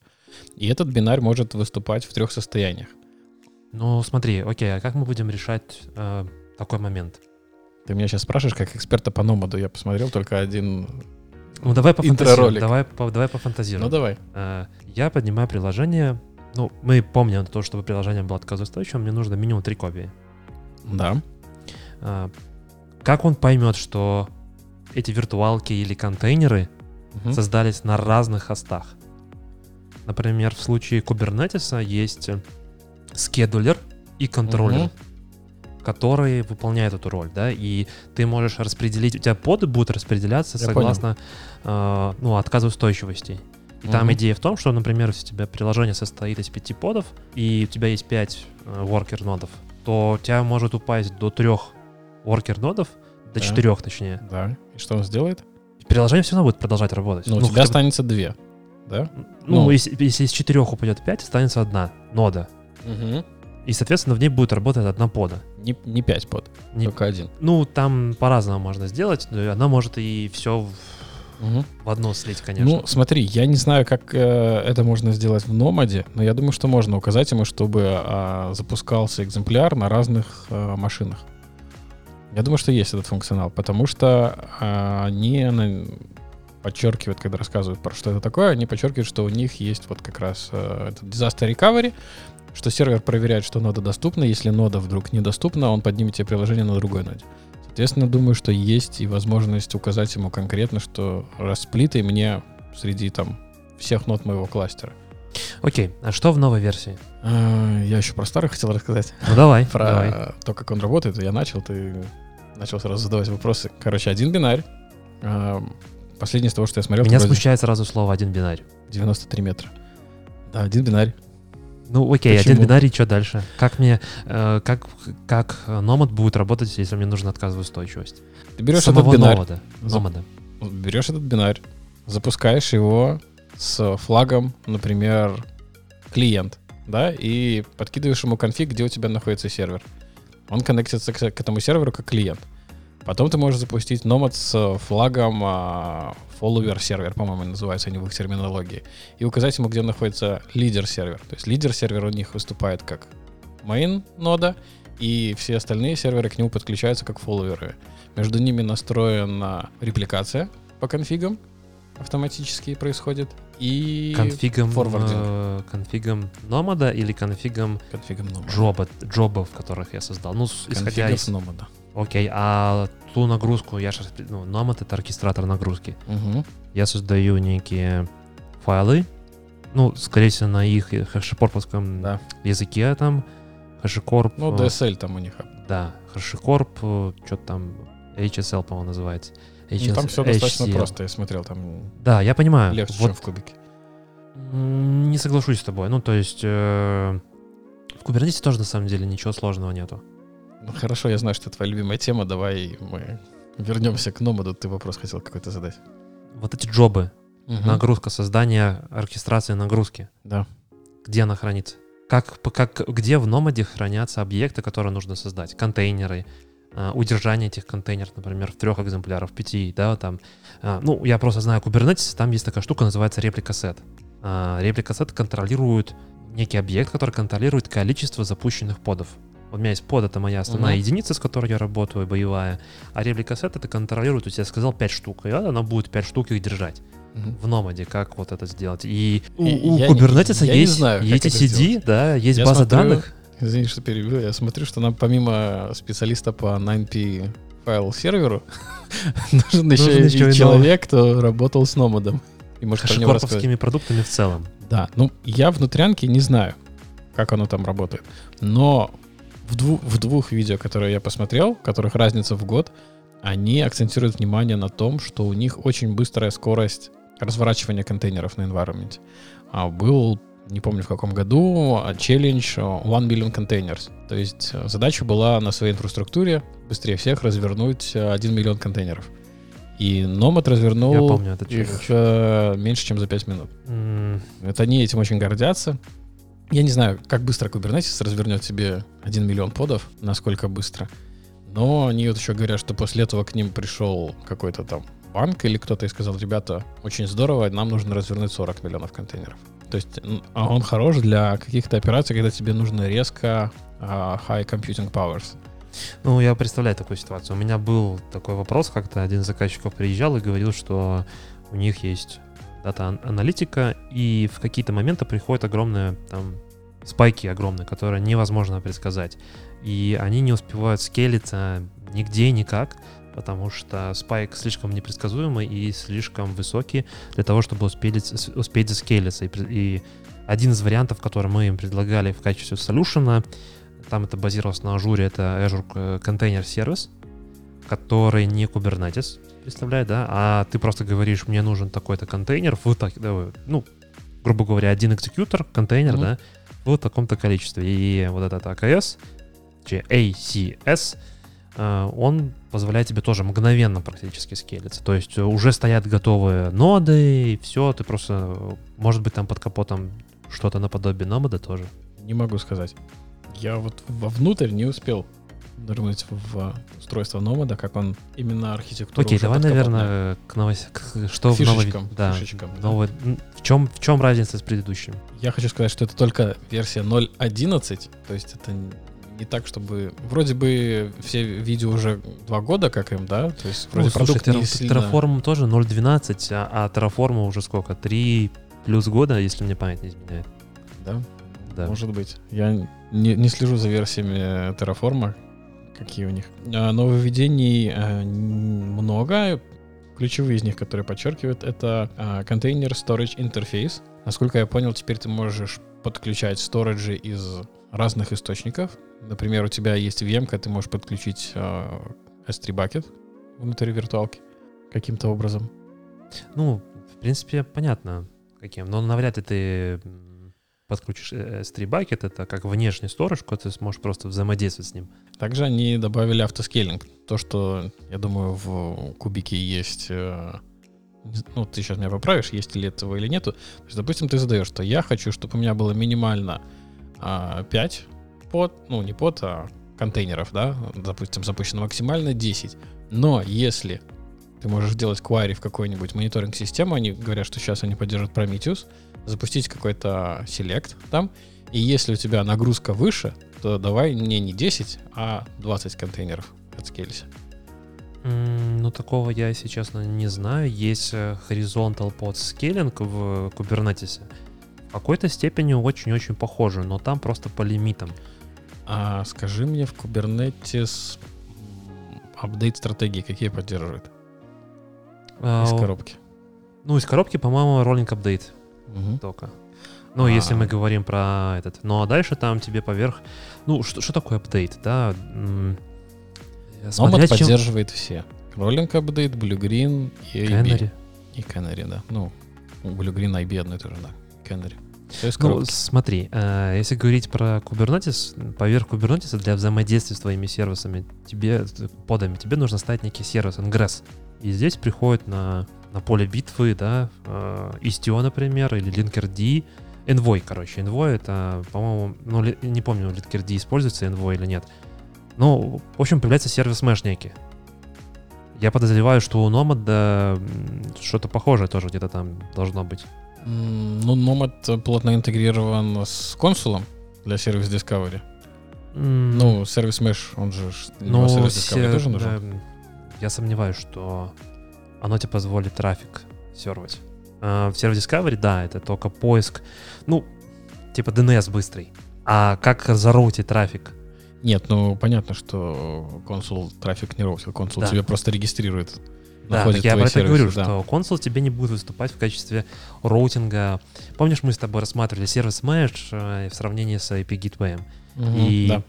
И этот бинарь может выступать в трех состояниях. Ну, смотри, окей, а как мы будем решать э, такой момент? Ты меня сейчас спрашиваешь, как эксперта по Номаду. Я посмотрел только один... Ну, давай пофантазируем. Интроролик. Давай, по- давай пофантазируем. Ну, давай. Э, Я поднимаю приложение. Ну, мы помним то, чтобы приложение было отказоустойчивым, мне нужно минимум три копии. Да. А, Как он поймет, что эти виртуалки или контейнеры Мгм. создались на разных хостах? Например, в случае Kubernetes есть э, скедулер и контроллер. Которые выполняют эту роль, да, и ты можешь распределить, у тебя поды будут распределяться Я согласно э, ну, отказоустойчивости. И там Мгм. идея в том, что, например, если у тебя приложение состоит из пяти подов, и у тебя есть пять э, worker нодов, то у тебя может упасть до трех worker нодов, до Да. четырех точнее. Да. И что он сделает? Приложение все равно будет продолжать работать. Ну, у Ну, тебя хотя бы- останется две. Да? ну, ну. если, если из четырех упадет пять, останется одна нода. И, соответственно, в ней будет работать одна пода. Не, не пять под, Не- только один. Ну, там по-разному можно сделать, но она может и все в, в одно слить, конечно. Ну, смотри, я не знаю, как э, это можно сделать в Номаде, но я думаю, что можно указать ему, чтобы а, запускался экземпляр на разных э, машинах. Я думаю, что есть этот функционал, потому что а, они на- подчеркивают, когда рассказывают про что это такое, они подчеркивают, что у них есть вот как раз э, этот disaster recovery, что сервер проверяет, что нода доступна. Если нода вдруг недоступна, он поднимет тебе приложение на другой ноде. Соответственно, думаю, что есть и возможность указать ему конкретно, что расплитай мне среди там всех нод моего кластера. Окей, а что в новой версии? А, Я еще про старый хотел рассказать. Ну, давай, Про давай. то, как он работает. Я начал, ты начал сразу задавать вопросы. Короче, один бинарь. А, Последнее из того, что я смотрел, Меня вроде смущает сразу слово «один бинарь». 93 метра. Да, один бинарь. Ну, окей, Почему? один бинарий, что дальше? Как мне, э, как, как Nomad будет работать, если мне нужна отказоустойчивость? Ты берешь Самого этот бинарь, Nomad. За- Nomad. берешь этот бинарь, запускаешь его с флагом, например, клиент, да, и подкидываешь ему конфиг, где у тебя находится сервер. Он коннектится к, к этому серверу как клиент. Потом ты можешь запустить Nomad с флагом а, follower сервер, по-моему, называются они в их терминологии, и указать ему, где находится лидер сервер. То есть лидер сервер у них выступает как main нода, и все остальные серверы к нему подключаются как фолловеры. Между ними настроена репликация по конфигам, автоматически происходит, и Конфигом, форвардинг. э, конфигом Nomad или конфигом конфигом Nomad. джоба, джобов, которых я создал? Ну, исходя Конфигов из... Nomad. Окей, а ту нагрузку, я сейчас... Ну, Nomad — это оркестратор нагрузки. Мгм. Я создаю некие файлы, ну, скорее всего, на их хэшепорповском Да. языке там, хэшекорп. Ну, э, DSL там у них. Да, хэшекорп, что там, HSL, по-моему, называется. Ну, там все достаточно HCL. просто, я смотрел, там Да, я понимаю. легче, Вот чем в кубике. не соглашусь с тобой. Ну, то есть э, в Kubernetes тоже на самом деле ничего сложного нету. Ну, хорошо, я знаю, что это твоя любимая тема, давай мы вернемся к Номаду, ты вопрос хотел какой-то задать. Вот эти джобы, Мгм. нагрузка, создание, оркестрация нагрузки, Да. где она хранится? Как, как, где в Номаде хранятся объекты, которые нужно создать? Контейнеры, а, удержание этих контейнеров, например, в трех экземплярах, в пяти, да, там. А, Ну, я просто знаю Kubernetes, там есть такая штука, называется реплика сет. Реплика сет контролирует некий объект, который контролирует количество запущенных подов. У меня есть под, это моя основная Мгм. единица, с которой я работаю, боевая. А реплика сет это контролирует, то есть я сказал 5 штук, и она будет 5 штук их держать в Номаде, как вот это сделать. И у, И у Kubernetes не есть знаю, эти сделать. да, есть Я база смотрю, данных. Извини, что перебил. Я смотрю, что нам помимо специалиста по 9P файл серверу нужен еще, Нужен еще и и человек, кто работал с Номадом. И может про него рассказать. Продуктами в целом. Да, ну я внутрянки не знаю, как оно там работает. Но в, дву- в двух видео, которые я посмотрел, которых разница в год, они акцентируют внимание на том, что у них очень быстрая скорость разворачивания контейнеров на environment. А был, не помню в каком году, а, челлендж а, 1 million containers. То есть а, задача была на своей инфраструктуре быстрее всех развернуть а, 1 миллион контейнеров. И Nomad развернул Я помню их челлендж. меньше, чем за 5 минут. М, Это они этим очень гордятся. Я не знаю, как быстро Kubernetes развернет себе 1 миллион подов, насколько быстро. Но они вот еще говорят, что после этого к ним пришел какой-то там банк или кто-то и сказал, ребята, очень здорово, нам нужно развернуть 40 миллионов контейнеров. То есть а он хорош для каких-то операций, когда тебе нужно резко а, high computing powers. Ну, я представляю такую ситуацию. У меня был такой вопрос, как-то один из заказчиков приезжал и говорил, что у них есть дата-аналитика, и в какие-то моменты приходят огромные там спайки огромные, которые невозможно предсказать. И они не успевают скелиться нигде никак, потому что спайк слишком непредсказуемый и слишком высокий для того, чтобы успеть, успеть заскейлиться. И, и один из вариантов, который мы им предлагали в качестве солюшена, там это базировалось на Azure, это Azure Container Service, который не Kubernetes представляет, да, а ты просто говоришь, мне нужен такой-то контейнер в так, да, ну, грубо говоря, один экзекьютор, контейнер, mm-hmm. да, в таком-то количестве. И вот этот AKS, ACS, э, он позволяет тебе тоже мгновенно практически скелиться. То есть уже стоят готовые ноды, и все, ты просто, может быть, там под капотом что-то наподобие номада тоже. Не могу сказать. Я вот вовнутрь не успел нырнуть в устройство Номада, как он именно архитектура. Окей, давай, наверное, к новости, к, что фишечкам, в новой, да, фишечкам, новой, в чем в чем разница с предыдущим? Я хочу сказать, что это только версия 0.11, то есть это не так, чтобы вроде бы все видео уже два года, как им, да, то есть вроде ну, продукт слушай, не сильно... Terraform тоже 0.12, а, а Terraform уже сколько? 3 плюс года, если мне память не изменяет. Да? Да. Может быть. Я не, не слежу за версиями Terraform, какие у них. А, нововведений а, много. Ключевые из них, которые подчеркивают, это а, контейнер Storage Interface. Насколько я понял, теперь ты можешь подключать сториджи из разных источников. Например, у тебя есть VM, ты можешь подключить S3 Bucket внутри виртуалки каким-то образом. Ну, в принципе, понятно каким. Но навряд ли ты подключишь S3 Bucket, это как внешний сторож, ты сможешь просто взаимодействовать с ним. Также они добавили автоскейлинг. То, что, я думаю, в кубике есть... Э, ну, ты сейчас меня поправишь, есть ли этого или нету. То есть, допустим, ты задаешь, что я хочу, чтобы у меня было минимально 5 а, под, ну, не под, а контейнеров, да, допустим, запущено максимально 10. Но если ты можешь сделать query в какой-нибудь мониторинг-систему, они говорят, что сейчас они поддержат Prometheus, запустить какой-то select там, и если у тебя нагрузка выше, то давай мне не 10, а 20 контейнеров. Mm, ну, такого я, если честно, не знаю. Есть э, horizontal pod scaling в Kubernetes. В какой-то степени очень-очень похоже, но там просто по лимитам. А скажи мне, в Kubernetes апдейт стратегии какие поддерживает? А, из коробки. Ну, из коробки, по-моему, rolling update угу. только. Ну, а если мы говорим про этот. Ну, а дальше там тебе поверх... Ну, что, что такое апдейт, да? Nomad чем... поддерживает все. Rolling апдейт, Blue Green и IB. Canary. И Canary, да. Ну, Blue Green, IB одно и то же, да. Canary. Ну, смотри, э, если говорить про Kubernetes, поверх Kubernetes для взаимодействия с твоими сервисами, тебе, подами, тебе нужно ставить некий сервис, Ingress. И здесь приходит на, на поле битвы, да, э, Istio, например, или Linkerd, Envoy, короче. Envoy это, по-моему, ну, не помню, Linkerd используется Envoy или нет. Ну, в общем, появляется сервис Mesh некий. Я подозреваю, что у Nomad что-то похожее тоже где-то там должно быть. Ну, Nomad плотно интегрирован с консулом для сервис Discovery. Mm. Ну, сервис Mesh, он же... Ну, сервис Discovery тоже нужен? Да, я сомневаюсь, что оно тебе позволит трафик сервить. А, в Discovery, да, это только поиск, ну, типа DNS быстрый. А как зароутить трафик? Нет, ну понятно, что консул трафик не роутил, консул да. тебе просто регистрирует. Да, так я про это говорю, да. что консул тебе не будет выступать в качестве роутинга. Помнишь, мы с тобой рассматривали сервис Mesh э, в сравнении с IP Gateway? Угу, и да.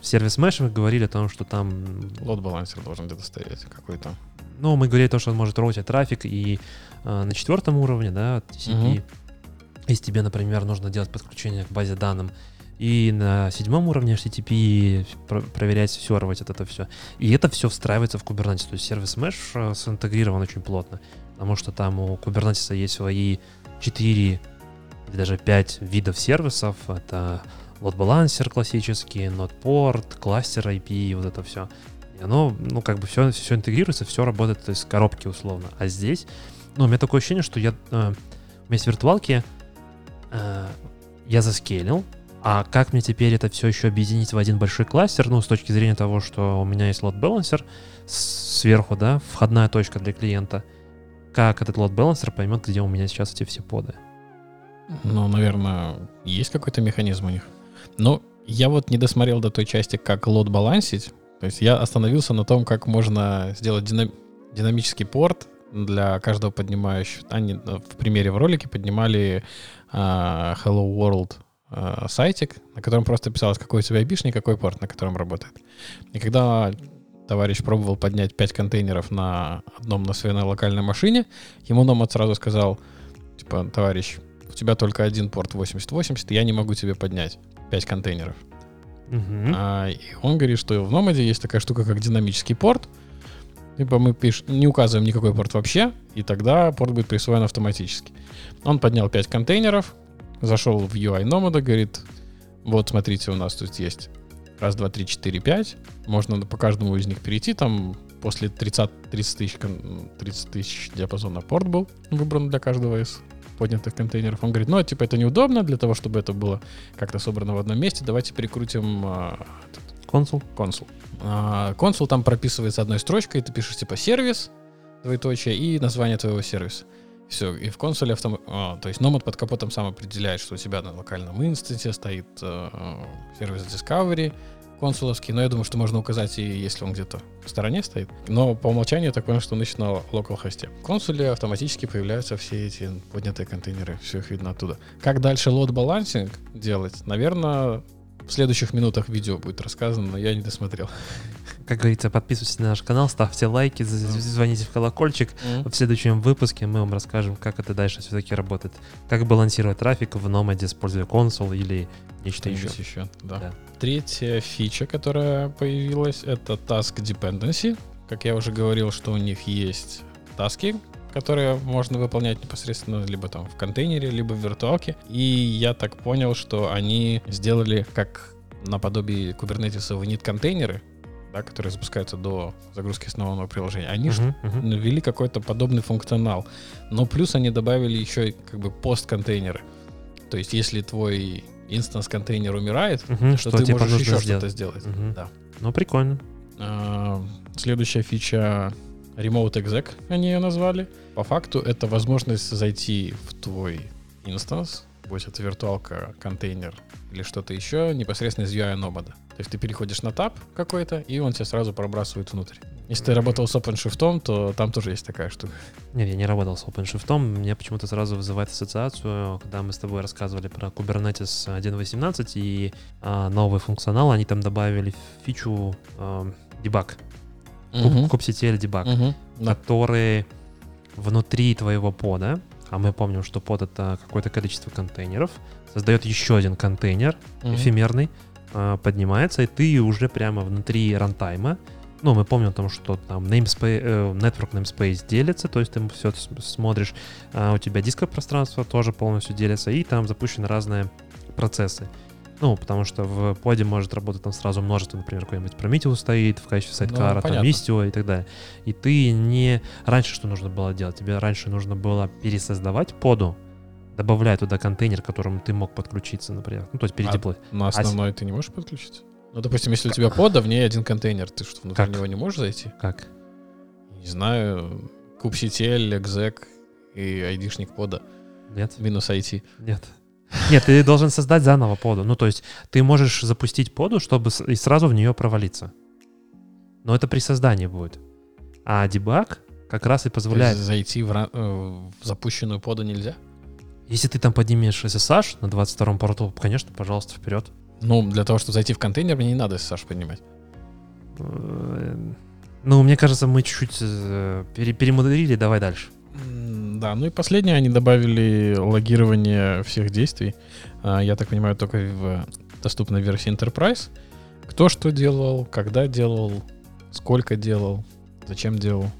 в сервис Mesh мы говорили о том, что там... Лот балансер должен где-то стоять какой-то. Ну, мы говорили о том, что он может роутить трафик и э, на четвертом уровне, да, TCP. Угу. Если тебе, например, нужно делать подключение к базе данным и на седьмом уровне HTTP проверять, сервировать это, это все. И это все встраивается в Kubernetes. То есть сервис Mesh э, синтегрирован очень плотно, потому что там у Kubernetes есть свои 4 или даже 5 видов сервисов. Это load balancer классический, node port, кластер IP, вот это все. И оно, ну, как бы все, все интегрируется, все работает из коробки условно. А здесь, ну, у меня такое ощущение, что я э, вместе виртуалки э, я заскейлил, а как мне теперь это все еще объединить в один большой кластер, ну, с точки зрения того, что у меня есть load balancer сверху, да, входная точка для клиента, как этот load balancer поймет, где у меня сейчас эти все поды? Ну, наверное, есть какой-то механизм у них. Но я вот не досмотрел до той части, как load балансить. То есть я остановился на том, как можно сделать динам- динамический порт для каждого поднимающего. Они в примере в ролике поднимали uh, Hello World э, сайтик, на котором просто писалось, какой у тебя айпишник, какой порт, на котором работает. И когда товарищ пробовал поднять 5 контейнеров на одном на своей на локальной машине, ему Nomad сразу сказал, типа, товарищ, у тебя только один порт 8080, я не могу тебе поднять 5 контейнеров. Мгм. А, и он говорит, что в Nomad есть такая штука, как динамический порт. Либо мы пишем, не указываем никакой порт вообще, и тогда порт будет присвоен автоматически. Он поднял 5 контейнеров, зашел в UI Nomad, говорит, вот смотрите, у нас тут есть раз, два, три, четыре, пять. Можно по каждому из них перейти, там после 30, 30 тысяч, кон- 30 тысяч диапазона порт был выбран для каждого из поднятых контейнеров. Он говорит, ну, типа, это неудобно для того, чтобы это было как-то собрано в одном месте. Давайте перекрутим а, Консул. консул. А, консул там прописывается одной строчкой, ты пишешь типа сервис, двоеточие, и название твоего сервиса. Все, и в консуле автом... а, то есть Nomad под капотом сам определяет, что у тебя на локальном инстансе стоит э, сервис Discovery консуловский, но я думаю, что можно указать и если он где-то в стороне стоит. Но по умолчанию так понял, что он ищет на локал-хосте. В консуле автоматически появляются все эти поднятые контейнеры, все их видно оттуда. Как дальше лот-балансинг делать? Наверное, в следующих минутах видео будет рассказано, но я не досмотрел. Как говорится, подписывайтесь на наш канал, ставьте лайки, звоните в колокольчик. В следующем выпуске мы вам расскажем, как это дальше все-таки работает. Как балансировать трафик в Nomad, используя консул или нечто еще. Еще, да. Да. Третья фича, которая появилась, это Task Dependency. Как я уже говорил, что у них есть таски, которые можно выполнять непосредственно либо там в контейнере, либо в виртуалке. И я так понял, что они сделали как наподобие Kubernetes в init-контейнеры, да, которые запускаются до загрузки основного приложения. Они Мгм, мгм. ввели какой-то подобный функционал. Но плюс они добавили еще и как бы пост-контейнеры. То есть, если твой инстанс-контейнер умирает, Мгм, что, что ты можешь еще сделать. что-то сделать. Мгм. Да. Ну, прикольно. А, Следующая фича Remote Exec, они ее назвали. По факту это возможность зайти в твой инстанс, будь это виртуалка, контейнер или что-то еще, непосредственно из UI Nomad. То есть ты переходишь на таб какой-то, и он тебя сразу пробрасывает внутрь. Если ты работал с OpenShift, то там тоже есть такая штука. Нет, я не работал с OpenShift. Мне почему-то сразу вызывает ассоциацию, когда мы с тобой рассказывали про Kubernetes 1.18 и а, новый функционал, они там добавили фичу а, дебаг, Мгм. kubectl дебаг, Мгм. Да. который внутри твоего пода, а мы помним, что под это какое-то количество контейнеров, создает еще один контейнер, Мгм. эфемерный, а, поднимается, и ты уже прямо внутри рантайма, ну, мы помним о том, что там namespace, э, network namespace делится, то есть ты все смотришь, а у тебя дисковое пространство тоже полностью делится, и там запущены разные процессы. Ну, потому что в поде может работать там сразу множество, например, какой-нибудь Prometheus стоит в качестве сайткара, там понятно. Istio и так далее. И ты не... Раньше что нужно было делать? Тебе раньше нужно было пересоздавать поду, добавляя туда контейнер, к которому ты мог подключиться, например. Ну, то есть передеплоить. На основной ты не можешь подключиться? Ну, допустим, если у тебя пода, в ней один контейнер, ты что, внутрь Как? него не можешь зайти? Как? Не знаю, kubectl, exec и айдишник пода Нет? минус IT. Нет. Нет, ты должен создать заново поду. Ну, то есть ты можешь запустить поду, чтобы с- и сразу в нее провалиться. Но это при создании будет. А дебаг как раз и То позволяет. есть зайти в, ра- э, в запущенную поду нельзя? Если ты там поднимешь SSH на 22 порту, конечно, пожалуйста, вперед. Ну, для того, чтобы зайти в контейнер, мне не надо SSH поднимать. Э, Ну, мне кажется, мы чуть-чуть э, пере- перемудрили, давай дальше. Да, ну и последнее, они добавили логирование всех действий. А, Я так понимаю, только в доступной версии Enterprise. Кто что делал, когда делал, сколько делал, зачем делал.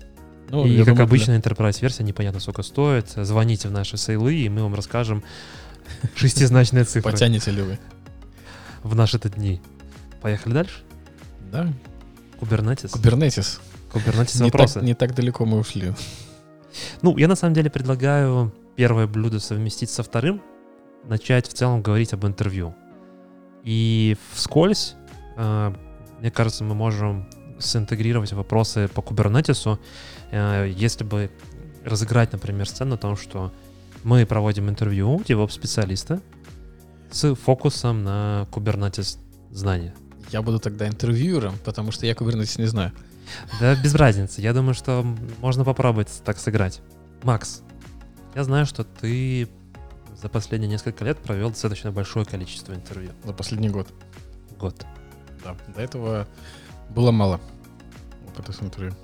Ну, и, как думаю, для- обычно, Enterprise версия непонятно сколько стоит. Звоните в наши сейлы, и мы вам расскажем шестизначные цифры Потянете ли вы? в наши-то дни. Поехали дальше. Да. Kubernetes. Kubernetes Не вопросы. так, не так далеко мы ушли. Ну, я на самом деле предлагаю первое блюдо совместить со вторым, начать в целом говорить об интервью. И вскользь, э, мне кажется, мы можем синтегрировать вопросы по кубернетису, э, если бы разыграть, например, сцену о том, что мы проводим интервью у DevOps-специалиста с фокусом на Kubernetes знания. Я буду тогда интервьюером, потому что я Kubernetes не знаю. Да без разницы. Я думаю, что можно попробовать так сыграть. Макс, я знаю, что ты за последние несколько лет провел достаточно большое количество интервью. За последний год. Год. Да. До этого было мало опыта с интервью.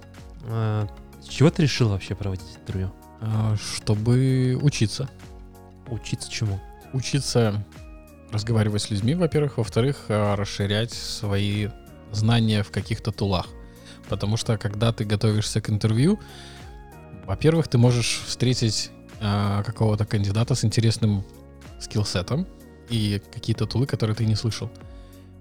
А, с чего ты решил вообще проводить интервью? А, Чтобы учиться. Учиться чему? Учиться разговаривать с людьми, во-первых. Во-вторых, а, расширять свои знания в каких-то тулах. Потому что, когда ты готовишься к интервью, во-первых, ты можешь встретить а, какого-то кандидата с интересным скиллсетом и какие-то тулы, которые ты не слышал.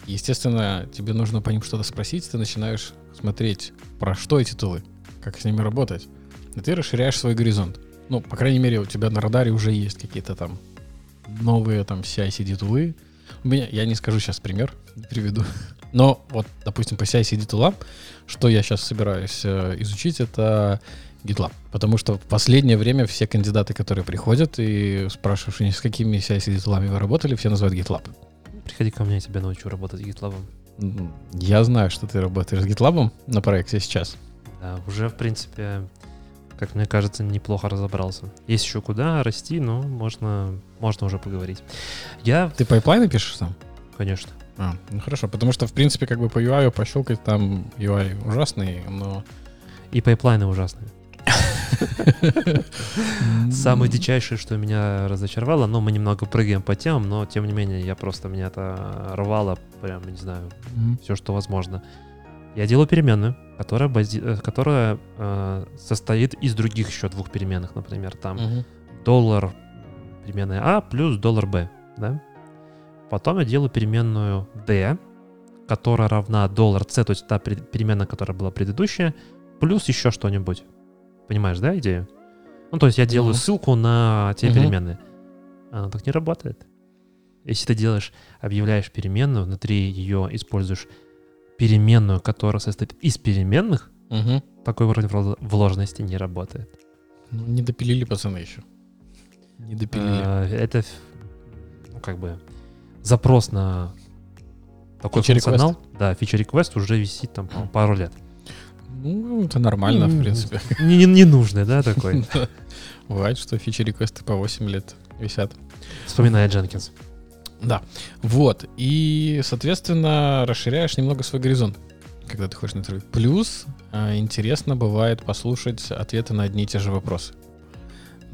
Естественно, тебе нужно по ним что-то спросить, ты начинаешь смотреть, про что эти тулы, как с ними работать. И ты расширяешь свой горизонт. Ну, по крайней мере, у тебя на радаре уже есть какие-то там новые там CI-CD тулы. У меня, я не скажу сейчас пример, приведу. Но вот, допустим, по CI-CD тулам, что я сейчас собираюсь э, изучить, это GitLab. Потому что в последнее время все кандидаты, которые приходят и спрашиваешь, с какими CI-CD вы работали, все называют GitLab. Приходи ко мне, я тебя научу работать с GitLab. Я знаю, что ты работаешь с GitLab на проекте сейчас. Да, уже, в принципе, как мне кажется, неплохо разобрался. Есть еще куда расти, но можно, можно уже поговорить. Я, Ты пайплайны пишешь сам? конечно, А, ну хорошо, потому что, в принципе, как бы по UI пощелкать там UI ужасный, но... и пайплайны ужасные. Самое дичайшее, что меня разочаровало, ну, мы немного прыгаем по темам, но, тем не менее, я просто, меня это рвало, прям, не знаю, все, что возможно. Я делаю переменную, которая, бази- э, которая э, состоит из других еще двух переменных, например, там доллар переменная А плюс доллар Б, да? Потом я делаю переменную D, которая равна доллар С, то есть та переменная, которая была предыдущая, плюс еще что-нибудь. Понимаешь, да, идею? Ну, то есть я делаю Мгм. ссылку на те Мгм. переменные. Оно так не работает. Если ты делаешь, объявляешь переменную, внутри ее используешь переменную, которая состоит из переменных, Мгм. такой уровень вложенности не работает. Ну, не допилили пацаны еще. Не допилили. Э, Это ну, как бы запрос на такой Feature функционал. Да, фичер request уже висит там пару лет. Ну, это нормально, в М, принципе. Не- не- Ненужный, да, такой? Бывает, что фичи-реквесты по 8 лет висят. Вспоминая Дженкинс. Да. Вот. И, соответственно, расширяешь немного свой горизонт, когда ты ходишь на интервью. Плюс а, интересно бывает послушать ответы на одни и те же вопросы.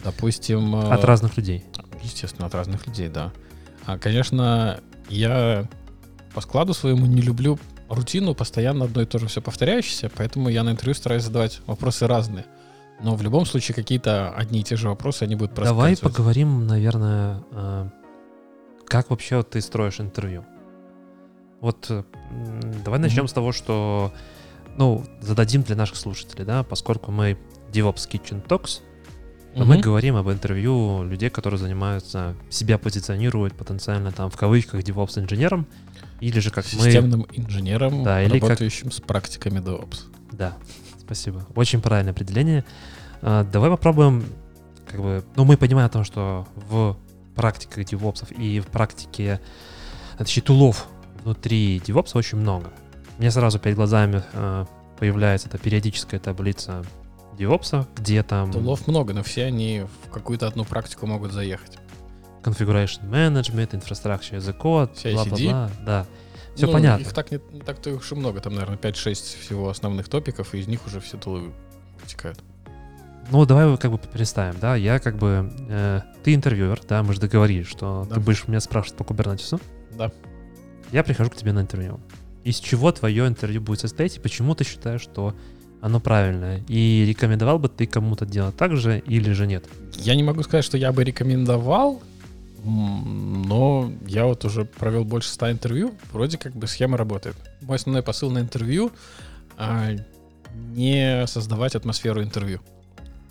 Допустим... а, От разных людей. Естественно, от разных людей, да. А, конечно, я по складу своему не люблю рутину, постоянно одно и то же все повторяющееся, поэтому я на интервью стараюсь задавать вопросы разные. Но в любом случае какие-то одни и те же вопросы, они будут Давай поговорим, наверное, э, как вообще ты строишь интервью. Вот э, давай начнем Мгм. с того, что, ну, зададим для наших слушателей, да, поскольку мы DevOps Kitchen Talks, то мы Мгм. говорим об интервью людей, которые занимаются, себя позиционируют потенциально там в кавычках DevOps инженером, или же как мы... Системным инженером, Да, или как- работающим с практиками DevOps. Да, спасибо. Очень правильное определение. А, Давай попробуем, как бы, ну мы понимаем о том, что в практике DevOps и в практике, а, точнее, тулов внутри DevOps очень много. Мне сразу перед глазами а, появляется эта периодическая таблица DevOps, где там Тулов много, но все они в какую-то одну практику могут заехать. configuration management, infrastructure as a code, бла-бла-бла, да. Все Ну, понятно. Их так не, не так-то уж и много, там, наверное, 5-6 всего основных топиков, и из них уже все тулы вытекают. Ну, давай как бы представим, да, я как бы, э, ты интервьюер, да, мы же договорились, что Да. ты будешь меня спрашивать по кубернетису. Да. Я прихожу к тебе на интервью. Из чего твое интервью будет состоять, и почему ты считаешь, что оно правильное? И рекомендовал бы ты кому-то делать так же или же нет? Я не могу сказать, что я бы рекомендовал, но я вот уже провел больше 100 интервью, вроде как бы схема работает. Мой основной посыл на интервью а, не создавать атмосферу интервью.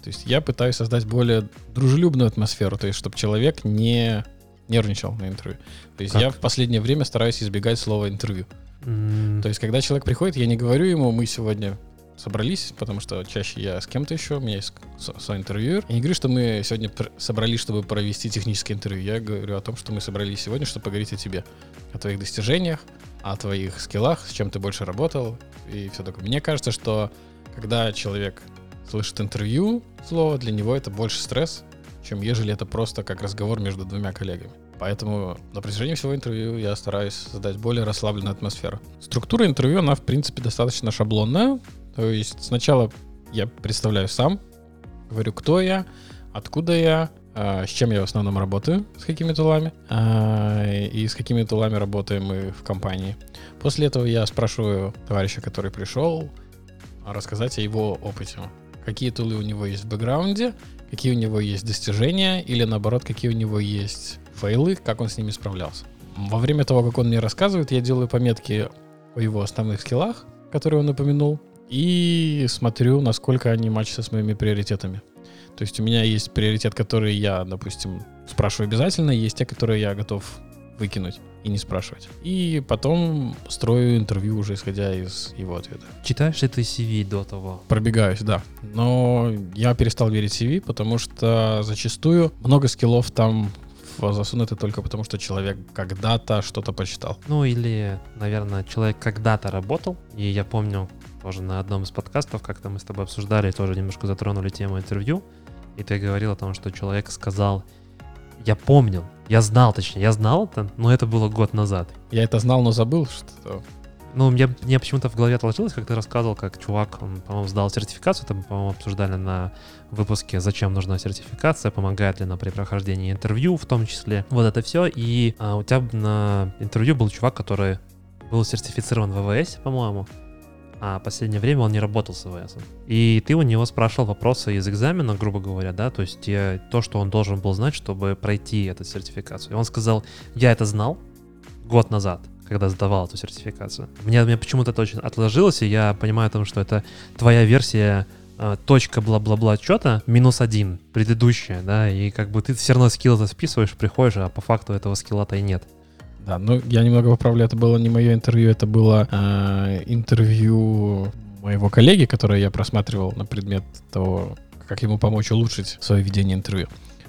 То есть я пытаюсь создать более дружелюбную атмосферу, то есть чтобы человек не нервничал на интервью. То есть Как? я в последнее время стараюсь избегать слова интервью. М, То есть, когда человек приходит, я не говорю ему, мы сегодня собрались, потому что чаще я с кем-то еще, у меня есть со- свой интервьюер. Я не говорю, что мы сегодня собрались, чтобы провести техническое интервью. Я говорю о том, что мы собрались сегодня, чтобы поговорить о тебе, о твоих достижениях, о твоих скиллах, с чем ты больше работал и все такое. Мне кажется, что когда человек слышит интервью, слово, для него это больше стресс, чем ежели это просто как разговор между двумя коллегами. Поэтому на протяжении всего интервью я стараюсь создать более расслабленную атмосферу. Структура интервью, она, в принципе, достаточно шаблонная. То есть сначала я представляю сам, говорю, кто я, откуда я, а, с чем я в основном работаю, с какими тулами, а, и с какими тулами работаем мы в компании. После этого я спрашиваю товарища, который пришел, рассказать о его опыте. Какие тулы у него есть в бэкграунде, какие у него есть достижения, или наоборот, какие у него есть фейлы, как он с ними справлялся. Во время того, как он мне рассказывает, я делаю пометки о его основных скиллах, которые он упомянул, и смотрю, насколько они матчатся с моими приоритетами. То есть у меня есть приоритет, который я, допустим, спрашиваю обязательно, есть те, которые я готов выкинуть и не спрашивать. И потом строю интервью уже исходя из его ответа. Читаешь ли ты CV до того? Пробегаюсь, да. Но я перестал верить CV, потому что зачастую много скиллов там засунуты только потому, что человек когда-то что-то почитал. Ну или, наверное, человек когда-то работал, и я помню тоже на одном из подкастов, как-то мы с тобой обсуждали, тоже немножко затронули тему интервью, и ты говорил о том, что человек сказал, я помнил, я знал, точнее, я знал это, но это было год назад. Я это знал, но забыл, что... Ну, мне, мне почему-то в голове отложилось, как ты рассказывал, как чувак, он, по-моему, сдал сертификацию, там, по-моему, обсуждали на выпуске, зачем нужна сертификация, помогает ли она при прохождении интервью в том числе. Вот это все. И а, у тебя на интервью был чувак, который был сертифицирован в ВВС, по-моему, а последнее время он не работал с ВВС. И ты у него спрашивал вопросы из экзамена, грубо говоря, да, то есть те, то, что он должен был знать, чтобы пройти эту сертификацию. И он сказал, я это знал год назад, когда сдавал эту сертификацию. Мне, мне почему-то это очень отложилось, и я понимаю том, что это твоя версия э, точка бла-бла-бла что-то минус один, предыдущая, да, и как бы ты все равно скилл это списываешь, приходишь, а по факту этого скилла-то и нет. Да, ну я немного поправлю, это было не мое интервью, это было э, интервью моего коллеги, которое я просматривал на предмет того, как ему помочь улучшить свое ведение интервью.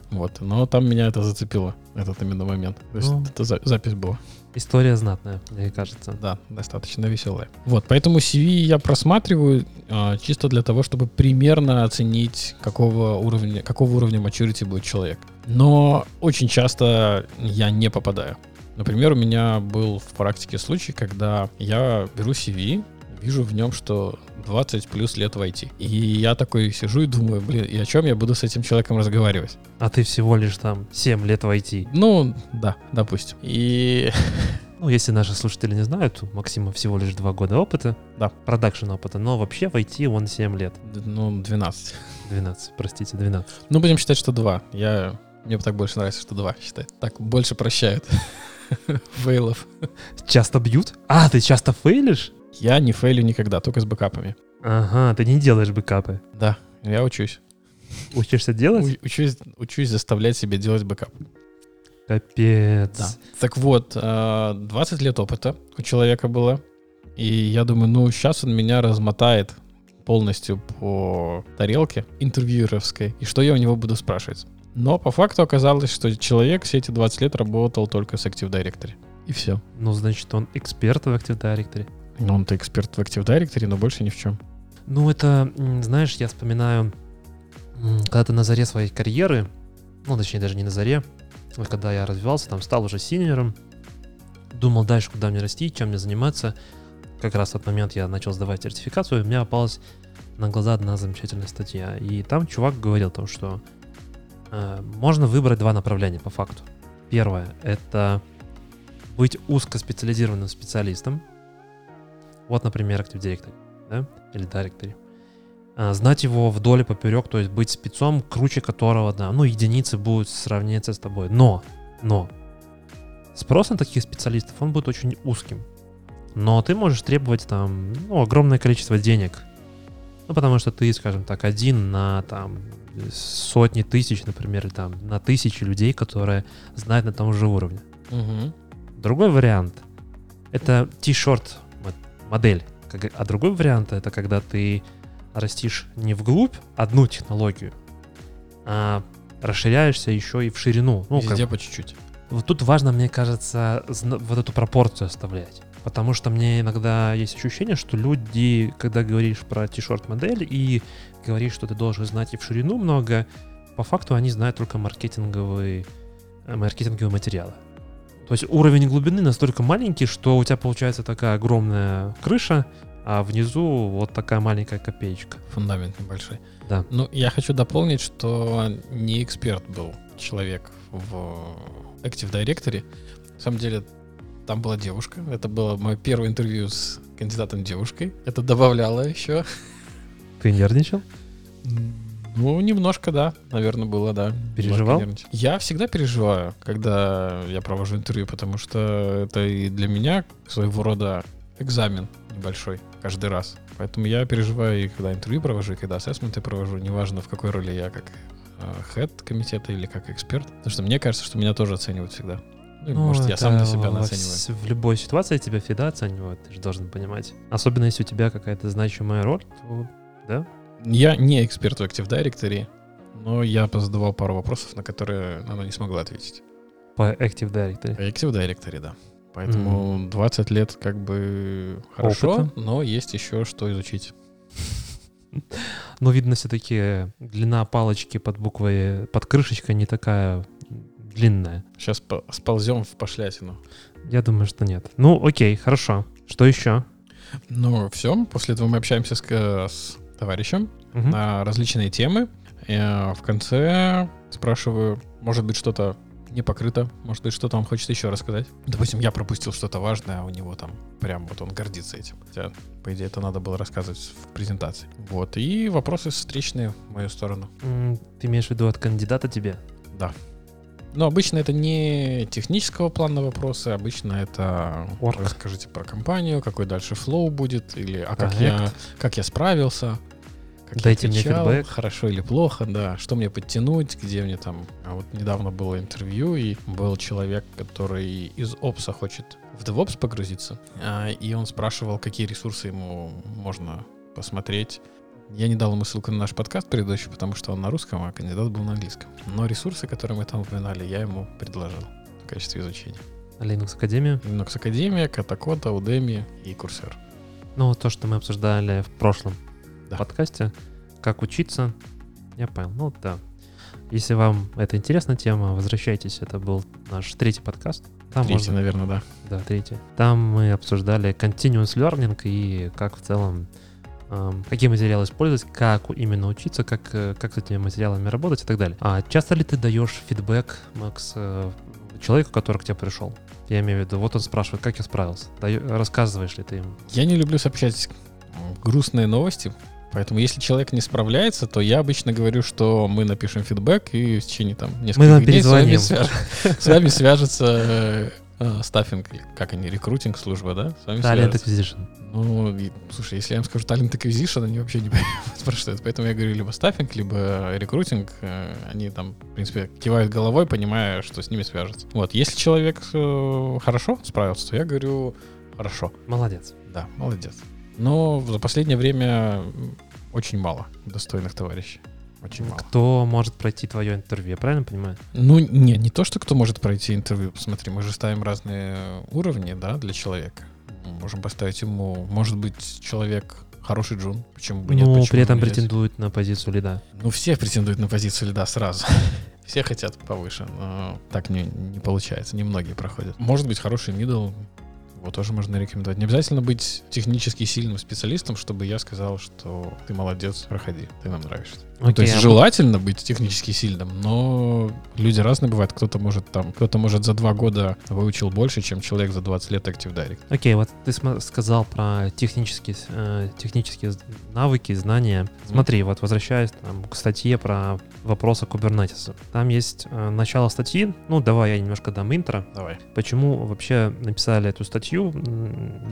Вот, но там меня это зацепило, этот именно момент. То есть ну, это за, запись была. История знатная, мне кажется. Да, достаточно веселая. Вот, поэтому CV я просматриваю э, чисто для того, чтобы примерно оценить, какого уровня, какого уровня maturity будет человек. Но очень часто я не попадаю. Например, у меня был в практике случай, когда я беру CV, вижу в нем, что 20 плюс лет в IT. И я такой сижу и думаю, блин, и о чем я буду с этим человеком разговаривать? А ты всего лишь там 7 лет в IT. Ну, да, допустим. И... Ну, если наши слушатели не знают, у Максима всего лишь 2 года опыта. Да. Production опыта. Но вообще в IT он 7 лет. Ну, 12. 12, простите, 12. Ну, будем считать, что 2. Я... Мне так больше нравится, что 2 считать. Так больше прощают. фейлов. Часто бьют? А, ты часто фейлишь? Я не фейлю никогда, только с бэкапами. Ага, ты не делаешь бэкапы. Да, я учусь. Учишься делать? У- учусь, учусь заставлять себе делать бэкап. Капец. Да. Так вот, 20 а, лет опыта у человека было. И я думаю, ну, сейчас он меня размотает полностью по тарелке интервьюеровской. И что я у него буду спрашивать? Но по факту оказалось, что человек все эти 20 лет работал только с Active Directory. И все. Ну, значит, он эксперт в Active Directory. Ну, он-то эксперт в Active Directory, но больше ни в чем. Ну, это, знаешь, я вспоминаю, когда ты на заре своей карьеры, ну, точнее, даже не на заре, когда я развивался, там, стал уже синьором, думал дальше, куда мне расти, чем мне заниматься. Как раз в тот момент я начал сдавать сертификацию, и у меня попалась на глаза одна замечательная статья. И там чувак говорил о том, что можно выбрать два направления по факту. Первое — это быть узкоспециализированным специалистом. Вот, например, Active Directory, да, или Directory. А, знать его вдоль и поперек, то есть быть спецом, круче которого, да, ну, единицы будут сравниться с тобой. Но, но, спрос на таких специалистов, он будет очень узким. Но ты можешь требовать там, ну, огромное количество денег. Ну, потому что ты, скажем так, один на там сотни тысяч, например, там на тысячи людей, которые знают на том же уровне. Угу. Другой вариант — это T-shirt модель. А другой вариант — это когда ты растишь не вглубь одну технологию, а расширяешься еще и в ширину. Ну, Везде как... по чуть-чуть. Вот тут важно, мне кажется, вот эту пропорцию оставлять. Потому что мне иногда есть ощущение, что люди, когда говоришь про t-shirt модель и говоришь, что ты должен знать и в ширину много, по факту они знают только маркетинговые, э, маркетинговые материалы. То есть уровень глубины настолько маленький, что у тебя получается такая огромная крыша, а внизу вот такая маленькая копеечка. Фундамент небольшой. Да. Ну, я хочу дополнить, что не эксперт был человек в Active Directory. На самом деле, там была девушка. Это было мое первое интервью с кандидатом девушкой. Это добавляло еще. Ты нервничал? Ну, немножко, да, наверное, было, да. Переживал? Я всегда переживаю, когда я провожу интервью, потому что это и для меня своего рода экзамен небольшой каждый раз. Поэтому я переживаю и когда интервью провожу, и когда ассессменты провожу, неважно в какой роли я, как хед комитета или как эксперт. Потому что мне кажется, что меня тоже оценивают всегда. Ну, ну, может, я сам на себя оцениваю. В любой ситуации тебя всегда оценивают, ты же должен понимать. Особенно если у тебя какая-то значимая роль, то да, я не эксперт в Active Directory, но я позадавал пару вопросов, на которые она не смогла ответить. По Active Directory? По Active Directory, да. Поэтому mm. 20 лет как бы хорошо, Опыта. но есть еще что изучить. Но видно все-таки длина палочки под буквой, под крышечкой не такая длинная. Сейчас сползем в пошлятину. Я думаю, что нет. Ну, окей, хорошо. Что еще? Ну, все. После этого мы общаемся с, с товарищем угу. на различные темы. И э, в конце спрашиваю, может быть, что-то не покрыто, может быть, что-то он хочет еще рассказать. Допустим, я пропустил что-то важное, а у него там прям вот он гордится этим. Хотя, по идее, это надо было рассказывать в презентации. Вот, и вопросы встречные в мою сторону. Ты имеешь в виду от кандидата тебе? Да. Но обычно это не технического плана вопросы, обычно это Work. расскажите про компанию, какой дальше флоу будет, или а как я, как я справился. Как Дайте мне фидбэк. Хорошо или плохо, да. Что мне подтянуть, где мне там... А вот недавно было интервью, и был человек, который из опса хочет в DevOps погрузиться, а, и он спрашивал, какие ресурсы ему можно посмотреть. Я не дал ему ссылку на наш подкаст предыдущий, потому что он на русском, а кандидат был на английском. Но ресурсы, которые мы там упоминали, я ему предложил в качестве изучения. Linux Академия? Linux Академия, Катакота, Udemy и Курсер. Ну, то, что мы обсуждали в прошлом да. подкасте. Как учиться, я понял. Ну да. Если вам это интересная тема, возвращайтесь. Это был наш третий подкаст. Там третий, можно... наверное, да. Да, третий. Там мы обсуждали continuous learning и как в целом какие материалы использовать, как именно учиться, как, э, как с этими материалами работать и так далее. А часто ли ты даешь фидбэк, Макс, э, человеку, который к тебе пришел? Я имею в виду, вот он спрашивает, как я справился. Дай, рассказываешь ли ты ему? Я не люблю сообщать грустные новости, Поэтому если человек не справляется, то я обычно говорю, что мы напишем фидбэк и в течение там нескольких мы дней с вами, свяж... с вами свяжется э, стаффинг, как они, рекрутинг служба, да? Talent Acquisition. Ну, и, слушай, если я им скажу Talent Acquisition, они вообще не понимают, про что это. Поэтому я говорю либо стаффинг, либо рекрутинг. Э, они там, в принципе, кивают головой, понимая, что с ними свяжется. Вот, если человек э, хорошо справился, то я говорю хорошо. Молодец. Да, молодец. Но за последнее время очень мало достойных товарищей. Очень мало. Кто может пройти твое интервью, я правильно понимаю? Ну, не, не то, что кто может пройти интервью. Посмотри, мы же ставим разные уровни, да, для человека. Мы можем поставить ему, может быть, человек хороший джун, почему бы нет? Ну, при этом претендует на позицию лида. Ну, все претендуют на позицию лида сразу. Все хотят повыше, но так не, не получается, немногие проходят. Может быть, хороший мидл, его тоже можно рекомендовать. Не обязательно быть технически сильным специалистом, чтобы я сказал, что ты молодец, проходи, ты нам нравишься. Okay, ну, то есть желательно быть технически сильным, но люди разные бывают. Кто-то может там, кто-то может за два года выучил больше, чем человек за 20 лет Active Direct. Окей, okay, вот ты сказал про технические, э, технические навыки, знания. Смотри, mm. вот возвращаясь там, к статье про вопросы Kubernetes. Там есть э, начало статьи. Ну, давай я немножко дам интро. Давай. Почему вообще написали эту статью?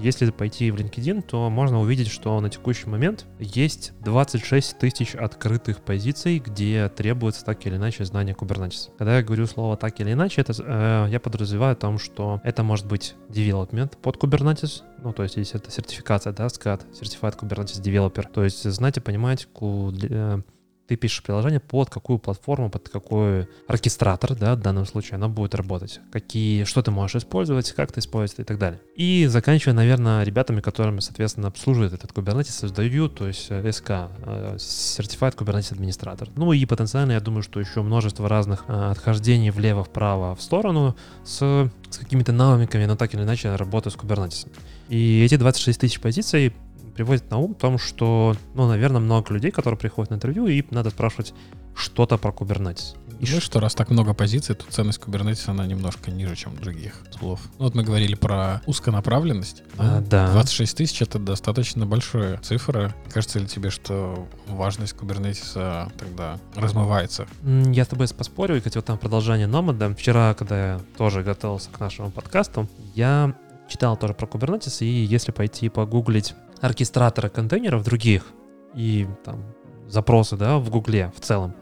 Если пойти в LinkedIn, то можно увидеть, что на текущий момент есть 26 тысяч открытых ключевых позиций, где требуется так или иначе знание Kubernetes. Когда я говорю слово так или иначе, это э, я подразумеваю о том, что это может быть development под Kubernetes, ну, то есть если это сертификация, да, SCAD, Certified Kubernetes Developer, то есть знать и понимать, ку, э, ты пишешь приложение под какую платформу, под какой оркестратор, да, в данном случае, оно будет работать. Какие, что ты можешь использовать, как ты использовать и так далее. И заканчивая, наверное, ребятами, которыми, соответственно, обслуживают этот Kubernetes, создают, то есть СК, э, Certified Kubernetes Administrator. Ну и потенциально, я думаю, что еще множество разных э, отхождений влево-вправо в сторону с, с какими-то навыками, но так или иначе работаю с Kubernetes. И эти 26 тысяч позиций приводит на ум в том, что, ну, наверное, много людей, которые приходят на интервью, и надо спрашивать что-то про Kubernetes. И ну что, раз так много позиций, то ценность Kubernetes, она немножко ниже, чем других слов. Ну, вот мы говорили про узконаправленность. А, да. 26 тысяч — это достаточно большая цифра. Кажется ли тебе, что важность Kubernetes тогда размывается? Я с тобой поспорю, и хотел там продолжение Nomad. Вчера, когда я тоже готовился к нашему подкасту, я читал тоже про Kubernetes, и если пойти погуглить оркестраторы контейнеров других и там запросы, да, в Гугле в целом,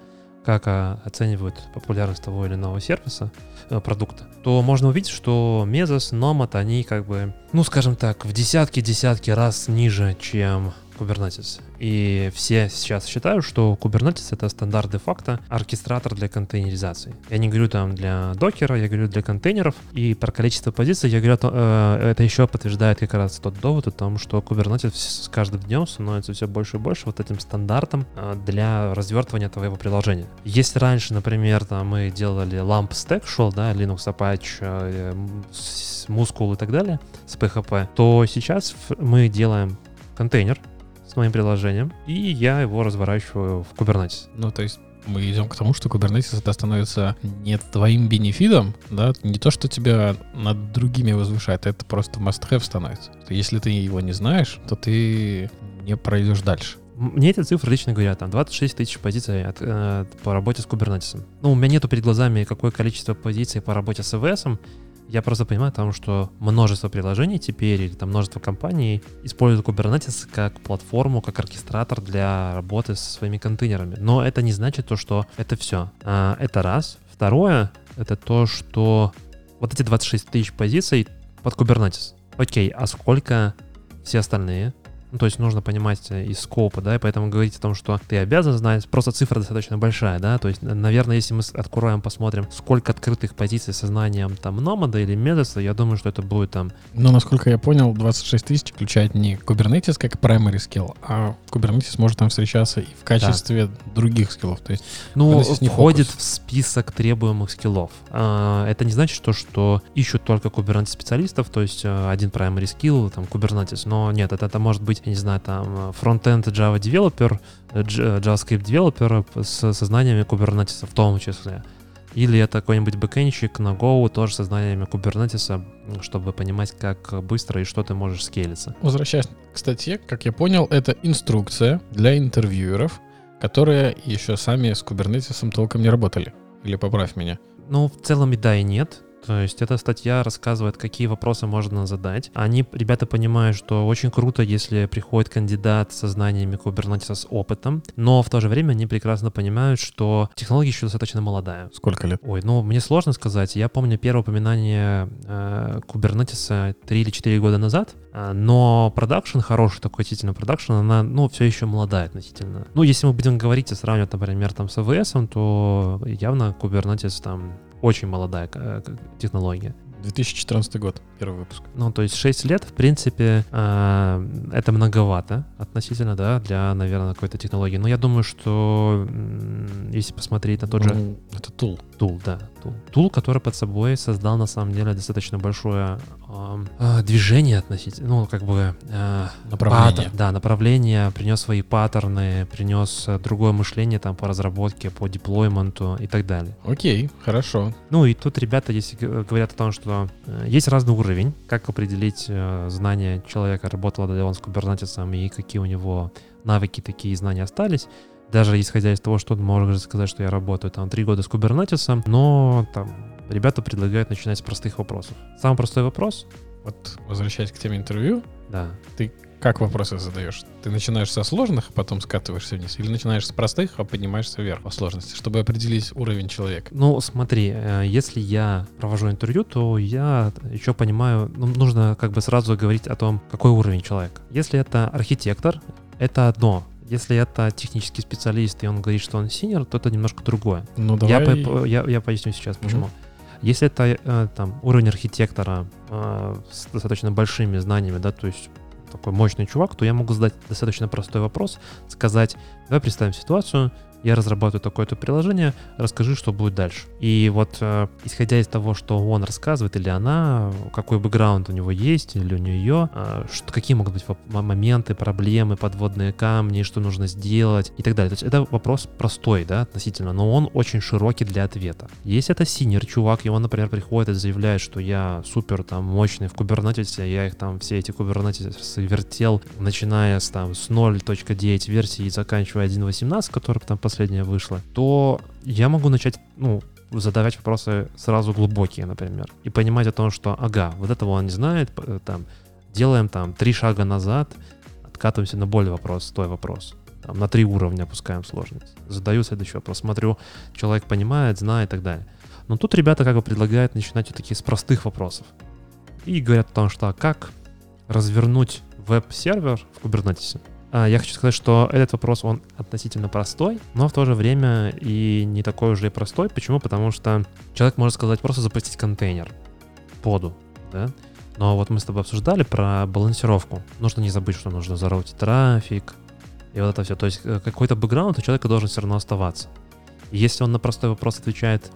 как а, оценивают популярность того или иного сервиса, э, продукта, то можно увидеть, что Mesos, Nomad, они как бы, ну, скажем так, в десятки-десятки раз ниже, чем Kubernetes. И все сейчас считают, что Kubernetes это стандарт де-факто оркестратор для контейнеризации. Я не говорю там для докера, я говорю для контейнеров. И про количество позиций я говорю, э, это еще подтверждает как раз тот довод о том, что Kubernetes с каждым днем становится все больше и больше вот этим стандартом э, для развертывания твоего приложения. Если раньше, например, там мы делали LAMP Stack шел, да, Linux Apache, э, Muscle и так далее с PHP, то сейчас мы делаем контейнер, с моим приложением, и я его разворачиваю в Kubernetes. Ну, то есть мы идем к тому, что Kubernetes это становится не твоим бенефитом, да, не то, что тебя над другими возвышает, это просто must-have становится. Если ты его не знаешь, то ты не пройдешь дальше. Мне эти цифры лично говорят, там 26 тысяч позиций от, э, по работе с Kubernetes. Ну, у меня нету перед глазами, какое количество позиций по работе с AWS, я просто понимаю, потому что множество приложений теперь, или там множество компаний используют Kubernetes как платформу, как оркестратор для работы со своими контейнерами. Но это не значит то, что это все. А, это раз. Второе, это то, что вот эти 26 тысяч позиций под Kubernetes. Окей, а сколько все остальные? Ну, то есть нужно понимать э, из скопа, да, и поэтому говорить о том, что ты обязан знать, просто цифра достаточно большая, да, то есть, наверное, если мы откроем, посмотрим, сколько открытых позиций со знанием там Nomad или Mesos, я думаю, что это будет там... Но, насколько я понял, 26 тысяч включает не Kubernetes как primary skill, а Kubernetes может там встречаться и в качестве да. других скиллов, то есть... Ну, входит в список требуемых скиллов. А, это не значит, что, что ищут только Kubernetes специалистов, то есть э, один primary skill, там, Kubernetes, но нет, это, это может быть я не знаю, там, фронтенд Java developer, э, JavaScript developer с, со знаниями Kubernetes в том числе. Или это какой-нибудь бэкэнщик на Go тоже со знаниями Kubernetes, чтобы понимать, как быстро и что ты можешь скейлиться. Возвращаясь к статье, как я понял, это инструкция для интервьюеров, которые еще сами с Kubernetes толком не работали. Или поправь меня. Ну, в целом и да, и нет. То есть эта статья рассказывает, какие вопросы можно задать. Они, ребята, понимают, что очень круто, если приходит кандидат со знаниями Kubernetes с опытом, но в то же время они прекрасно понимают, что технология еще достаточно молодая. Сколько лет? Ой, ну мне сложно сказать. Я помню первое упоминание э, Kubernetes 3 или 4 года назад, э, но production, хороший такой действительно продакшн, она, ну, все еще молодая относительно. Ну, если мы будем говорить и сравнивать, например, там с AWS, то явно Kubernetes там очень молодая э, технология. 2014 год, первый выпуск. Ну, то есть 6 лет, в принципе, э, это многовато относительно, да, для, наверное, какой-то технологии. Но я думаю, что если посмотреть на тот ну, же... Это tool. Tool, да. Tool, который под собой создал, на самом деле, достаточно большое э, движение относительно, ну, как бы... Э, направление. Паттер, да, направление, принес свои паттерны, принес другое мышление там по разработке, по деплойменту и так далее. Окей, хорошо. Ну, и тут ребята, если говорят о том, что э, есть разный уровень, как определить э, знания человека, работал ли он с Kubernetes и какие у него навыки, такие знания остались, даже исходя из того, что можно сказать, что я работаю там три года с Kubernetes, но там ребята предлагают начинать с простых вопросов. Самый простой вопрос. Вот возвращаясь к теме интервью, да. ты как вопросы задаешь? Ты начинаешь со сложных, а потом скатываешься вниз? Или начинаешь с простых, а поднимаешься вверх по сложности, чтобы определить уровень человека? Ну, смотри, э, если я провожу интервью, то я еще понимаю, ну, нужно как бы сразу говорить о том, какой уровень человека. Если это архитектор, это одно. Если это технический специалист, и он говорит, что он синер, то это немножко другое. Ну, Я, давай... по- я, я поясню сейчас, почему. Если это э, там уровень архитектора э, с достаточно большими знаниями, да, то есть такой мощный чувак, то я могу задать достаточно простой вопрос, сказать, давай представим ситуацию, я разрабатываю такое-то приложение, расскажи, что будет дальше. И вот э, исходя из того, что он рассказывает или она, какой бэкграунд у него есть или у нее, э, что, какие могут быть моменты, проблемы, подводные камни, что нужно сделать и так далее. То есть это вопрос простой, да, относительно, но он очень широкий для ответа. Если это синер чувак, и он, например, приходит и заявляет, что я супер там мощный в кубернетисе, я их там все эти кубернетисы вертел, начиная с там с 0.9 версии и заканчивая 1.18, которая там последняя вышла, то я могу начать, ну, задавать вопросы сразу глубокие, например, и понимать о том, что, ага, вот этого он не знает, п- там, делаем там три шага назад, откатываемся на более вопрос, той вопрос. Там, на три уровня опускаем сложность. Задаю следующий вопрос, смотрю, человек понимает, знает и так далее. Но тут ребята как бы предлагают начинать вот такие с простых вопросов. И говорят о том, что а как развернуть веб-сервер в Kubernetes. А, Я хочу сказать, что этот вопрос, он относительно простой, но в то же время и не такой уже и простой. Почему? Потому что человек может сказать просто запустить контейнер поду, да? Но вот мы с тобой обсуждали про балансировку. Нужно не забыть, что нужно зароутить трафик и вот это все. То есть э, какой-то бэкграунд у человека должен все равно оставаться. Если он на простой вопрос отвечает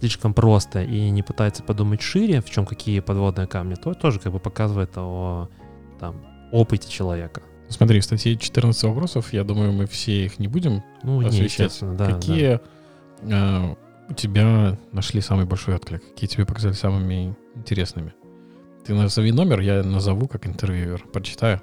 слишком просто и не пытается подумать шире, в чем какие подводные камни, то тоже как бы показывает о там, опыте человека. Смотри, в статье 14 вопросов, я думаю, мы все их не будем. Ну, не, Освещать. естественно, да. да. Какие э, у тебя нашли самый большой отклик? Какие тебе показались самыми интересными? Ты назови номер, я назову как интервьюер. Прочитаю,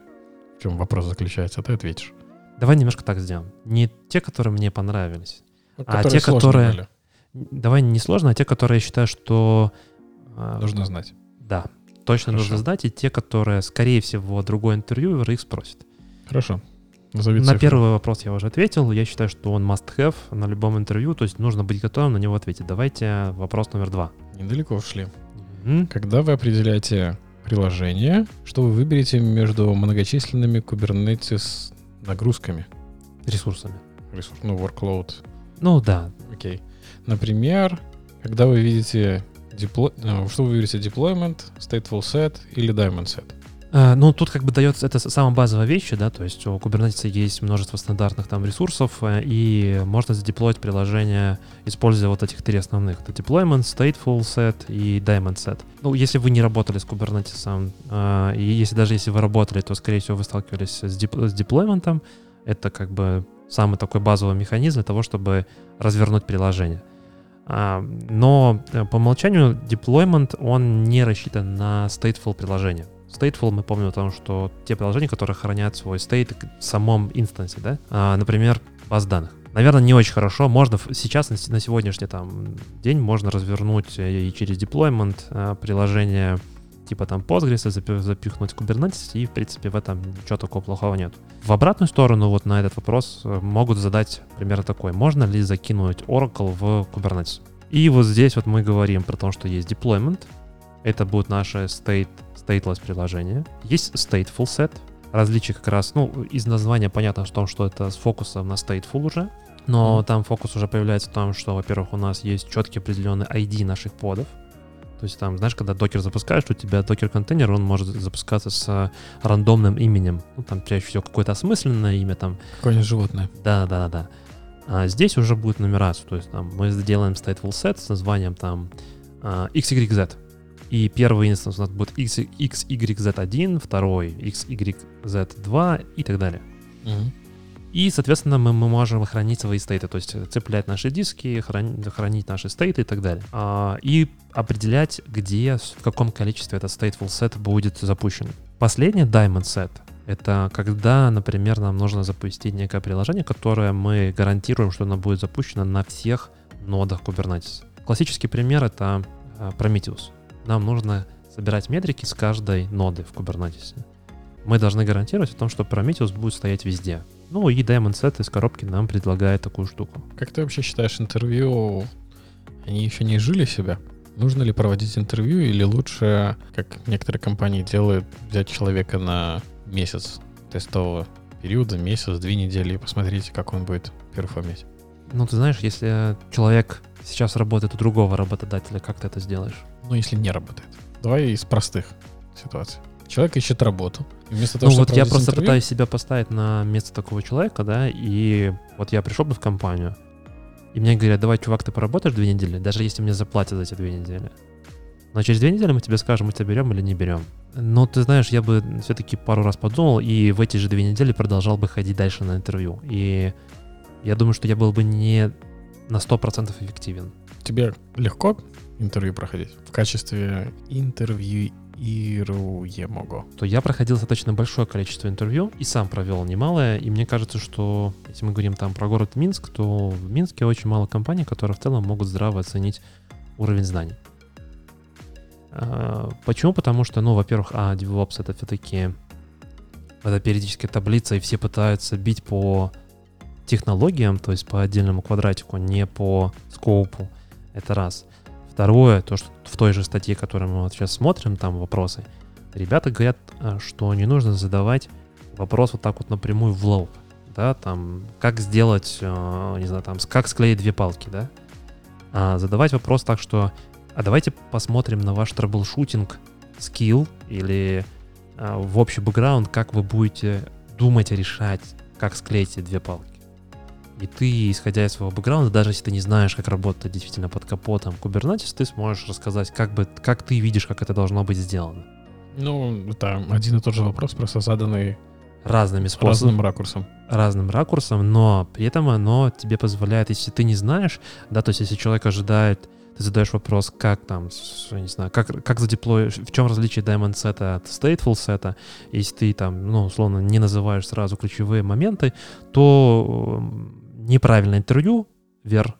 в чем вопрос заключается, а ты ответишь. Давай немножко так сделаем. Не те, которые мне понравились. Ну, А те, которые- были, Давай не сложно, а те, которые я считаю, что... а, нужно знать. Да, точно Хорошо. нужно сдать, и те, которые, скорее всего, другой интервьюер их спросит. Хорошо. Назови На цифры. первый вопрос я уже ответил. Я считаю, что он must-have на любом интервью, то есть нужно быть готовым на него ответить. Давайте вопрос номер два. Недалеко ушли. Мгм. Когда вы определяете приложение, что вы выберете между многочисленными Kubernetes нагрузками? Ресурсами. Ресурс, ну, workload. Ну да, Окей. Например, когда вы видите депло... э, что вы выберете deployment, stateful set или diamond set? Э, Ну, тут как бы дается, это самая базовая вещь, да, то есть у Kubernetes есть множество стандартных там ресурсов, э, и можно задеплоить приложение, используя вот этих три основных. Это deployment, stateful set и daemon set. Ну, если вы не работали с Kubernetes, э, и если даже если вы работали, то, скорее всего, вы сталкивались с, деп- с деплойментом. Это как бы самый такой базовый механизм для того, чтобы развернуть приложение. А, Но э, по умолчанию deployment, он не рассчитан на stateful приложение. Stateful мы помним о том, что те приложения, которые хранят свой state в самом инстансе, да, А, например, баз данных. Наверное, не очень хорошо. Можно сейчас, на сегодняшний там, день, можно развернуть э, и через deployment э, приложение типа там Postgres, запи- запихнуть в Kubernetes, и, в принципе, в этом ничего такого плохого нет. В обратную сторону, вот на этот вопрос э, могут задать примерно такой. Можно ли закинуть Oracle в Kubernetes? И вот здесь вот мы говорим про то, что есть deployment. Это будет наше state, stateless приложение. Есть stateful set. Различие как раз, ну, из названия понятно в том, что это с фокусом на stateful уже. Но Мгм. там фокус уже появляется в том, что, во-первых, у нас есть четкий определенный ID наших подов. То есть там, знаешь, когда докер запускаешь, у тебя докер-контейнер, он может запускаться с э, рандомным именем. Ну, там чаще всего какое-то осмысленное имя, там Какое-нибудь животное. да, да, да, да. А здесь уже будет нумерация. То есть там мы сделаем stateful set с названием там а, XYZ. И первый инстанс у нас будет X, XYZ1, второй XYZ2 и так далее. И, соответственно, мы, мы можем хранить свои стейты, то есть цеплять наши диски, храни- хранить наши стейты и так далее. А, и определять, где, в каком количестве этот stateful set будет запущен. Последний diamond set — это когда, например, нам нужно запустить некое приложение, которое мы гарантируем, что оно будет запущено на всех нодах Kubernetes. Классический пример — это а, Prometheus. Нам нужно собирать метрики с каждой ноды в Kubernetes. Мы должны гарантировать о том, что Prometheus будет стоять везде. Ну и Diamond Set из коробки нам предлагает такую штуку. Как ты вообще считаешь, интервью, они еще не жили себя? Нужно ли проводить интервью или лучше, как некоторые компании делают, взять человека на месяц тестового периода, месяц, две недели, и посмотрите, как он будет перформить. Ну, ты знаешь, если человек сейчас работает у другого работодателя, как ты это сделаешь? Ну, если не работает. Давай из простых ситуаций. Человек ищет работу. И вместо того, ну вот я просто интервью- пытаюсь себя поставить на место такого человека, да, и вот я пришел бы в компанию, и мне говорят, давай, чувак, ты поработаешь две недели, даже если мне заплатят за эти две недели. Но через две недели мы тебе скажем, мы тебя берем или не берем. Но ты знаешь, я бы все-таки пару раз подумал, и в эти же две недели продолжал бы ходить дальше на интервью. И я думаю, что я был бы не на 100% эффективен. Тебе легко интервью проходить в качестве интервьюируемого? то я проходил достаточно большое количество интервью и сам провел немалое. И мне кажется, что если мы говорим там про город Минск, то в Минске очень мало компаний, которые в целом могут здраво оценить уровень знаний. А, Почему? Потому что, ну, во-первых, а, DevOps это все-таки это периодическая таблица, и все пытаются бить по технологиям, то есть по отдельному квадратику, не по скопу. Это раз. Второе, то, что в той же статье, которую мы вот сейчас смотрим, там вопросы, ребята говорят, а, что не нужно задавать вопрос вот так вот напрямую в лоб, да, там, как сделать, э, не знаю, там, как склеить две палки, да, а задавать вопрос так, что, а давайте посмотрим на ваш troubleshooting skill или а, в общий бэкграунд, как вы будете думать, решать, как склеить эти две палки. И ты, исходя из своего бэкграунда, даже если ты не знаешь, как работать действительно под капотом Kubernetes, ты сможешь рассказать, как, бы, как ты видишь, как это должно быть сделано. Ну, это один и тот же вопрос, просто заданный Разными способами. разным ракурсом. разным ракурсом, но при этом оно тебе позволяет, если ты не знаешь, да, то есть если человек ожидает, ты задаешь вопрос, как там, не знаю, как, как задеплоишь, в чем различие Diamond сета от Stateful сета, если ты там, ну, условно, не называешь сразу ключевые моменты, то неправильное интервью, вер,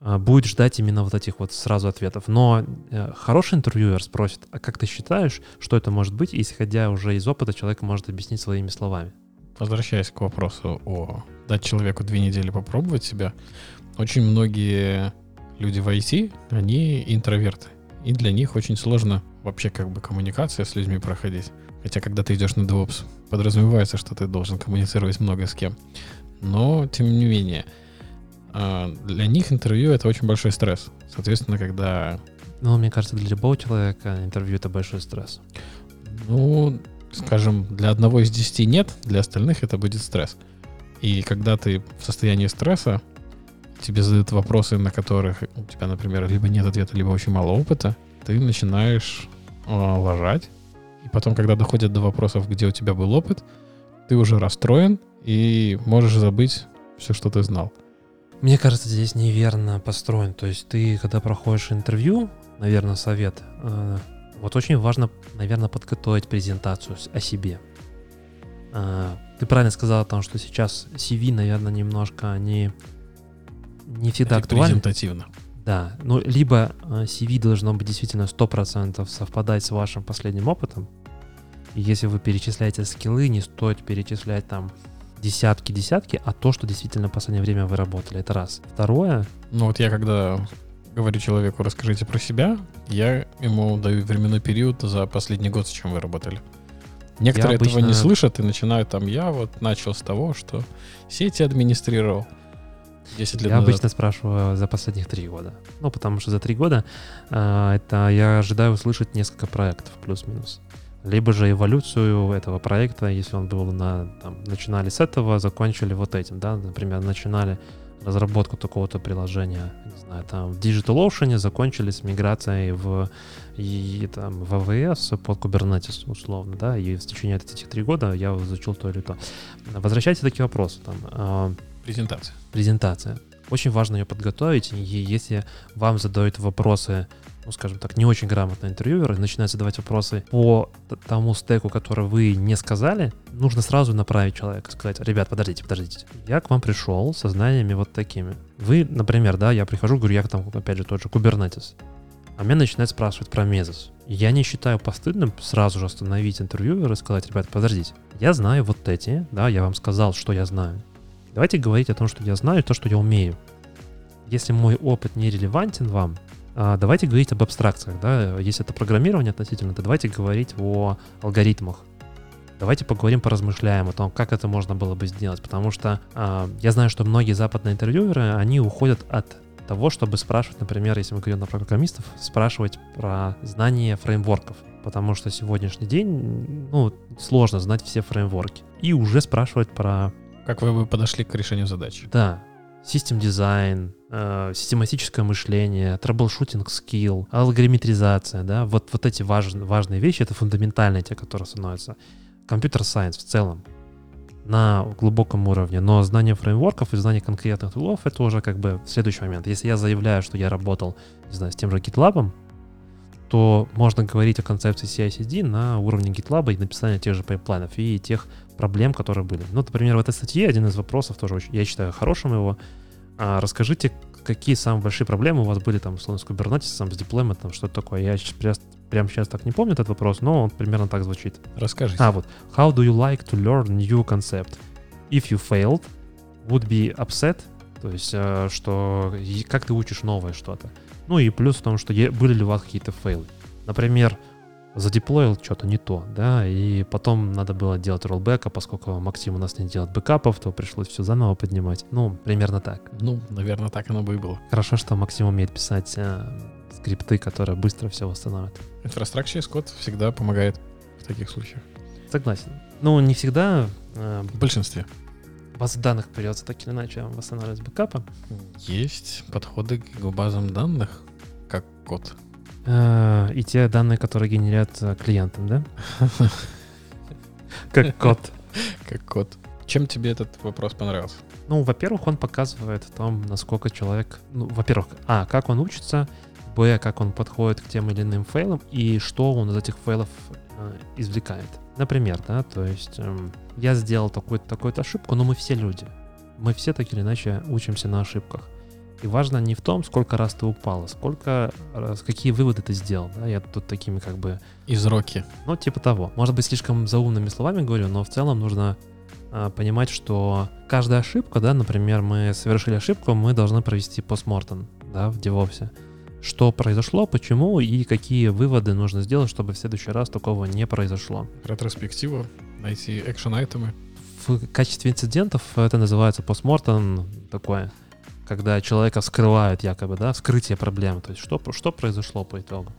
а, будет ждать именно вот этих вот сразу ответов. Но э, хороший интервьюер спросит, а как ты считаешь, что это может быть, исходя уже из опыта, человек может объяснить своими словами. Возвращаясь к вопросу о дать человеку две недели попробовать себя, очень многие люди в IT, они интроверты. И для них очень сложно вообще как бы коммуникация с людьми проходить. Хотя когда ты идешь на DevOps, подразумевается, что ты должен коммуницировать много с кем. Но, тем не менее, а, для них интервью — это очень большой стресс. Соответственно, когда Ну, мне кажется, для любого человека интервью это большой стресс. Ну, скажем, для одного из десяти нет, для остальных это будет стресс. И когда ты в состоянии стресса, тебе задают вопросы, на которых у тебя, например, либо нет ответа, либо очень мало опыта, ты начинаешь э, лажать. И потом, когда доходят до вопросов, где у тебя был опыт, ты уже расстроен и можешь забыть все, что ты знал. Мне кажется, здесь неверно построен. То есть ты, когда проходишь интервью, наверное, совет, э, вот очень важно, наверное, подготовить презентацию о себе. Э, Ты правильно сказал о том, что сейчас CV, наверное, немножко они не всегда актуальны. Репрезентативно. Да, ну, либо э, CV должно быть действительно 100% совпадать с вашим последним опытом. И если вы перечисляете скиллы, не стоит перечислять там десятки-десятки, а то, что действительно в последнее время вы работали. Это раз. Второе, Ну вот я когда говорю человеку, расскажите про себя, я ему даю временной период за последний год, с чем вы работали. Некоторые этого обычно- не слышат и начинают там, я вот начал с того, что сети администрировал 10 лет я назад. обычно спрашиваю за последних три года. Ну, потому что за три года э, это я ожидаю услышать несколько проектов, плюс-минус. Либо же эволюцию этого проекта, если он был на... Там, начинали с этого, закончили вот этим, да, например, начинали разработку такого-то приложения, не знаю, там в DigitalOcean закончили с миграцией в, и, там, в AWS под Kubernetes, условно, да, и в течение этих три года я изучил то или то. Возвращайте такие вопросы, там, э, Презентация. презентация. Очень важно ее подготовить, и если вам задают вопросы, ну, скажем так, не очень грамотные интервьюеры, начинают задавать вопросы по тому стеку, который вы не сказали, нужно сразу направить человека, сказать, ребят, подождите, подождите, я к вам пришел со знаниями вот такими. Вы, например, да, я прихожу, говорю, я там, опять же, тот же Kubernetes, а меня начинают спрашивать про Mesos. Я не считаю постыдным сразу же остановить интервьюера и сказать, ребят, подождите, я знаю вот эти, да, я вам сказал, что я знаю. Давайте говорить о том, что я знаю, то, что я умею. Если мой опыт не релевантен вам, давайте говорить об абстракциях, да. Если это программирование относительно, то давайте говорить о алгоритмах. Давайте поговорим, поразмышляем о том, как это можно было бы сделать, потому что э, я знаю, что многие западные интервьюеры, они уходят от того, чтобы спрашивать, например, если мы говорим про программистов, спрашивать про знание фреймворков, потому что сегодняшний день, ну, сложно знать все фреймворки. И уже спрашивать про... Как вы бы подошли к решению задачи? Да, system design, э, систематическое мышление, troubleshooting skill, алгоритмизация, да, вот, вот эти важные, важные вещи, это фундаментальные те, которые становятся. Computer science в целом на глубоком уровне, но знание фреймворков и знание конкретных тулов — это уже как бы следующий момент. Если я заявляю, что я работал, не знаю, с тем же GitLab, то можно говорить о концепции CI-CD на уровне GitLab и написания тех же пайплайнов и тех проблем, которые были. Ну, например, в этой статье один из вопросов тоже очень, я считаю хорошим его. А, расскажите, какие самые большие проблемы у вас были там, условно, с Kubernetes, с деплойментом, что это такое? Я сейчас, прямо сейчас так не помню этот вопрос, но он примерно так звучит. Расскажите. А, вот. How do you like to learn new concept? If you failed, would be upset, то есть, э, что как ты учишь новое что-то. Ну и плюс в том, что были ли у вас какие-то фейлы. Например, задеплоил что-то не то, да, и потом надо было делать роллбэк, а поскольку Максим у нас не делает бэкапов, то пришлось все заново поднимать. Ну, примерно так. Ну, наверное, так оно бы и было. Хорошо, что Максим умеет писать э, скрипты, которые быстро все восстановят. Инфраструктура код всегда помогает в таких случаях. Согласен. Ну, не всегда. Э, в большинстве. Базы данных придется так или иначе восстанавливать бэкапы. Есть подходы к базам данных, как код. Э, и те данные, которые генерят э, клиентам, да? Как код. Как код. Чем тебе этот вопрос понравился? Ну, во-первых, он показывает о том, насколько человек... Ну, во-первых, а, как он учится, б, как он подходит к тем или иным фейлам, и что он из этих фейлов э, извлекает. Например, да, то есть э, я сделал такую-то такую ошибку, но мы все люди. Мы все так или иначе учимся на ошибках. И важно не в том, сколько раз ты упал, а сколько раз, какие выводы ты сделал. Да? Я тут такими как бы... Изроки. Ну, типа того. Может быть, слишком заумными словами говорю, но в целом нужно а, понимать, что каждая ошибка, да, например, мы совершили ошибку, мы должны провести постмортем, да, в DevOps. Что произошло, почему и какие выводы нужно сделать, чтобы в следующий раз такого не произошло. Ретроспективу, найти экшен-айтемы. В качестве инцидентов это называется постмортем такое когда человека вскрывают якобы, да, вскрытие проблемы, то есть что, что произошло по итогу.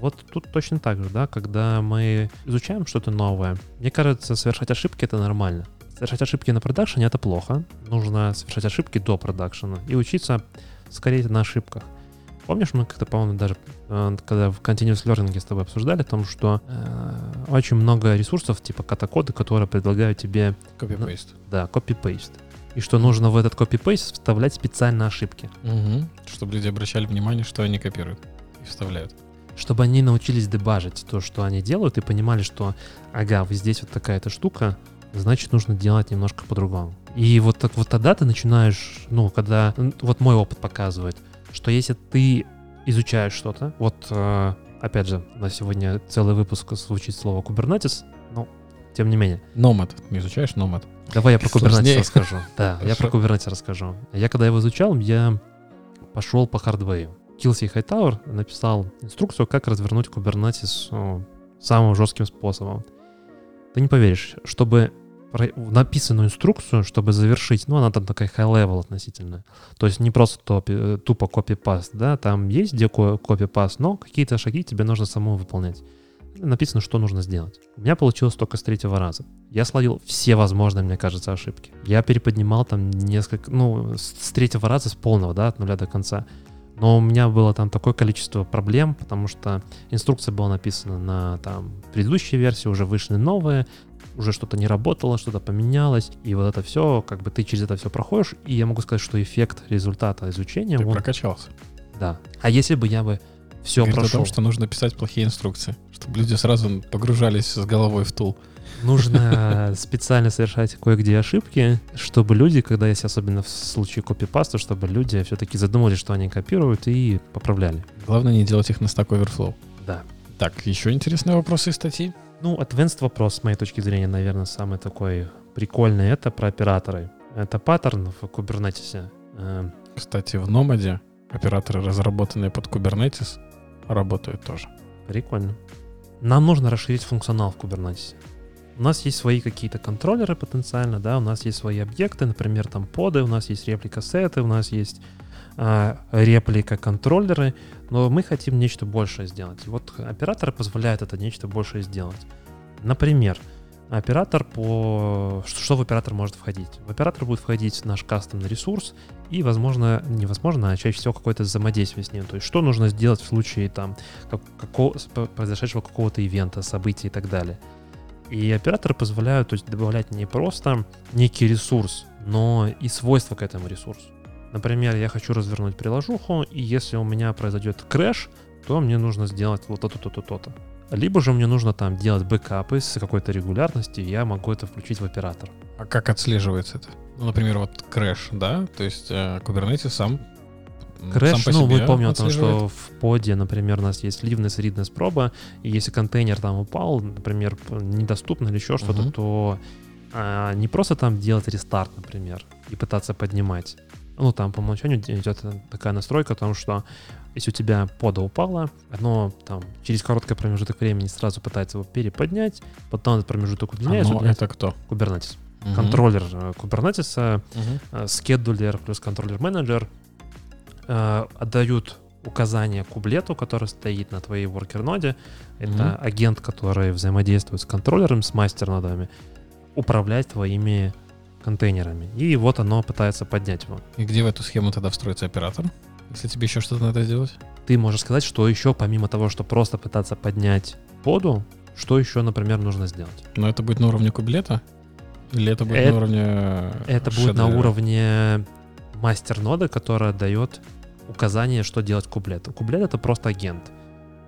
Вот тут точно так же, да, когда мы изучаем что-то новое, мне кажется, совершать ошибки — это нормально. Совершать ошибки на продакшене — это плохо. Нужно совершать ошибки до продакшена и учиться скорее на ошибках. Помнишь, мы как-то, по-моему, даже э, когда в Continuous Learning с тобой обсуждали о том, что э, очень много ресурсов, типа катакоды, которые предлагают тебе... Copy-paste. Ну, да, copy-paste и что нужно в этот копипейст вставлять специально ошибки. Угу. Чтобы люди обращали внимание, что они копируют и вставляют. Чтобы они научились дебажить то, что они делают, и понимали, что, ага, вот здесь вот такая-то штука, значит, нужно делать немножко по-другому. И вот, так, вот тогда ты начинаешь, ну, когда, вот мой опыт показывает, что если ты изучаешь что-то, вот, э, опять же, на сегодня целый выпуск звучит слово Kubernetes, ну, тем не менее. Номад. Не изучаешь номад? Давай я про Kubernetes расскажу. Да, я про Kubernetes расскажу. Я когда его изучал, я пошел по хардвею. Килси Хайтауэр написал инструкцию, как развернуть Kubernetes ну, самым жестким способом. Ты не поверишь, чтобы написанную инструкцию, чтобы завершить, ну, она там такая high-level относительно. То есть не просто топи, тупо копи-паст, да, там есть где копи-паст, но какие-то шаги тебе нужно самому выполнять написано, что нужно сделать. У меня получилось только с третьего раза. Я словил все возможные, мне кажется, ошибки. Я переподнимал там несколько, ну, с третьего раза, с полного, да, от нуля до конца. Но у меня было там такое количество проблем, потому что инструкция была написана на там предыдущей версии, уже вышли новые, уже что-то не работало, что-то поменялось, и вот это все, как бы ты через это все проходишь, и я могу сказать, что эффект результата изучения... Ты он... прокачался. Да. А если бы я бы все Говорит прошел. о том, что нужно писать плохие инструкции, чтобы люди сразу погружались с головой в тул. Нужно специально совершать кое-где ошибки, чтобы люди, когда есть особенно в случае копипаста, чтобы люди все-таки задумались, что они копируют и поправляли. Главное не делать их на Stack Overflow. Да. Так, еще интересные вопросы из статьи? Ну, advanced вопрос, с моей точки зрения, наверное, самый такой прикольный. Это про операторы. Это паттерн в Kubernetes. Э, Кстати, в Nomad операторы, разработанные под Kubernetes, работают тоже. Прикольно. Нам нужно расширить функционал в Kubernetes. У нас есть свои какие-то контроллеры потенциально, да, у нас есть свои объекты, например, там поды, у нас есть реплика сеты, у нас есть э, реплика контроллеры, но мы хотим нечто большее сделать. И вот операторы позволяют это нечто большее сделать. Например, оператор по... Что в оператор может входить? В оператор будет входить наш кастомный ресурс и, возможно, невозможно, а чаще всего какое-то взаимодействие с ним. То есть, что нужно сделать в случае там как, какого, произошедшего какого-то ивента, события и так далее. И операторы позволяют то есть, добавлять не просто некий ресурс, но и свойства к этому ресурсу. Например, я хочу развернуть приложуху, и если у меня произойдет crash, то мне нужно сделать вот то-то, то-то, то-то. Либо же мне нужно там делать бэкапы с какой-то регулярностью, и я могу это включить в оператор. А как отслеживается это? Ну, например, вот crash, да? То есть э, Kubernetes сам Crash, ну, мы помним о том, что в поде, например, у нас есть liveness, readiness проба, и если контейнер там упал, например, недоступно или еще что-то, uh-huh. то а, не просто там делать рестарт, например, и пытаться поднимать. Ну, там по умолчанию идет такая настройка о том, что если у тебя пода упала, оно там через короткий промежуток времени сразу пытается его переподнять, потом этот промежуток удлиняется. Оно это кто? Kubernetes. Угу. Контроллер э, Kubernetes, угу. скедулер плюс контроллер менеджер э, отдают указания кублету, который стоит на твоей воркер-ноде. Это mm агент, который взаимодействует с контроллером, с мастер-нодами, управлять твоими контейнерами. И вот оно пытается поднять его. И где в эту схему тогда встроится оператор? Если тебе еще что-то надо сделать? Ты можешь сказать, что еще помимо того, что просто пытаться поднять поду, что еще, например, нужно сделать. Но это будет на уровне кублета? Или это будет это, на уровне... Это будет на уровне мастер-нода, которая дает указание, что делать кублету. Кублет — это просто агент.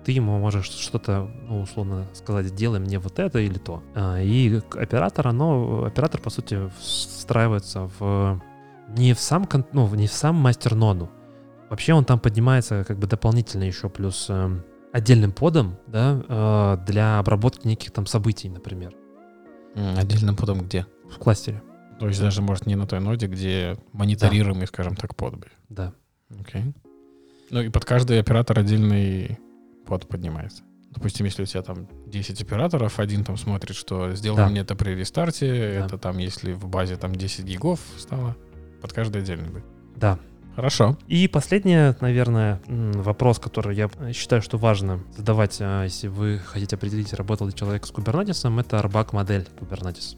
Ты ему можешь что-то, ну, условно сказать, сделай мне вот это или то. А, и оператор, оно, оператор, по сути, встраивается в не в сам, ну, не в сам мастер-ноду, Вообще он там поднимается как бы дополнительно еще плюс э, отдельным подом, да, э, для обработки неких там событий, например. Отдельным подом где? В кластере. То есть даже, может, не на той ноде, где мониторируемый, да. скажем так, под. Да. Окей. Ну и под каждый оператор отдельный под поднимается. Допустим, если у тебя там 10 операторов, один там смотрит, что сделал да. мне это при рестарте, да. это там, если в базе там 10 гигов стало, под каждый отдельный будет. Да, Хорошо. И последний, наверное, вопрос, который я считаю, что важно задавать, а, если вы хотите определить, работал ли человек с Kubernetes, это RBAC модель Kubernetes.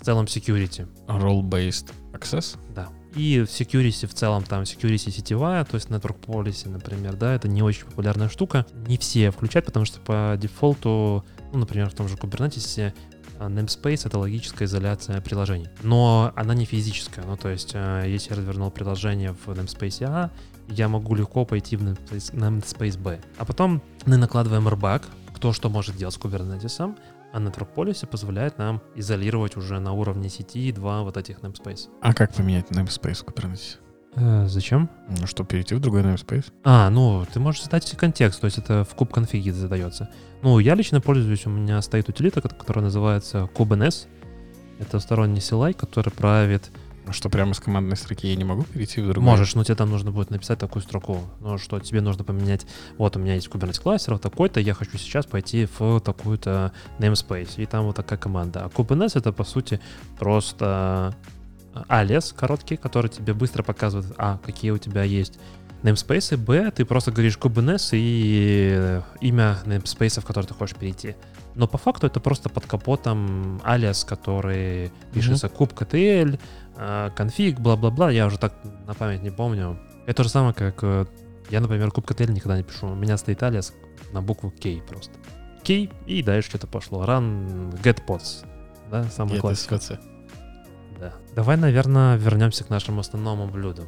В целом security. Role-based access? Да. И security в целом, там security сетевая, то есть network policy, например, да, это не очень популярная штука. Не все включают, потому что по дефолту, ну, например, в том же Kubernetes namespace — это логическая изоляция приложений. Но она не физическая. Ну, то есть, а, если я развернул приложение в namespace А, я могу легко пойти в namespace, namespace B. А потом мы накладываем RBAC, кто что может делать с Kubernetes, а Network позволяет нам изолировать уже на уровне сети два вот этих namespace. А как поменять namespace в Kubernetes? Э, зачем? Ну, чтобы перейти в другой namespace. А, ну, ты можешь задать контекст, то есть это в куб конфиге задается. Ну, я лично пользуюсь, у меня стоит утилита, которая называется kubeNS. Это сторонний CLI, который правит а что, прямо с командной строки я не могу перейти в другую? Можешь, но тебе там нужно будет написать такую строку. Ну, что тебе нужно поменять. Вот у меня есть Kubernetes кластер, вот такой-то, я хочу сейчас пойти в такую-то namespace. И там вот такая команда. А Kubernetes это, по сути, просто alias короткий, который тебе быстро показывает, а, какие у тебя есть namespace, б, ты просто говоришь kubernetes и э, имя namespace, в который ты хочешь перейти. Но по факту это просто под капотом алиас, который пишется kubectl, э, конфиг, бла-бла-бла, я уже так на память не помню. Это то же самое, как э, я, например, kubectl никогда не пишу. У меня стоит алиас на букву K просто. K, и дальше что-то пошло. Run get pods. Да, самый классика. Да. Давай, наверное, вернемся к нашему основному блюду.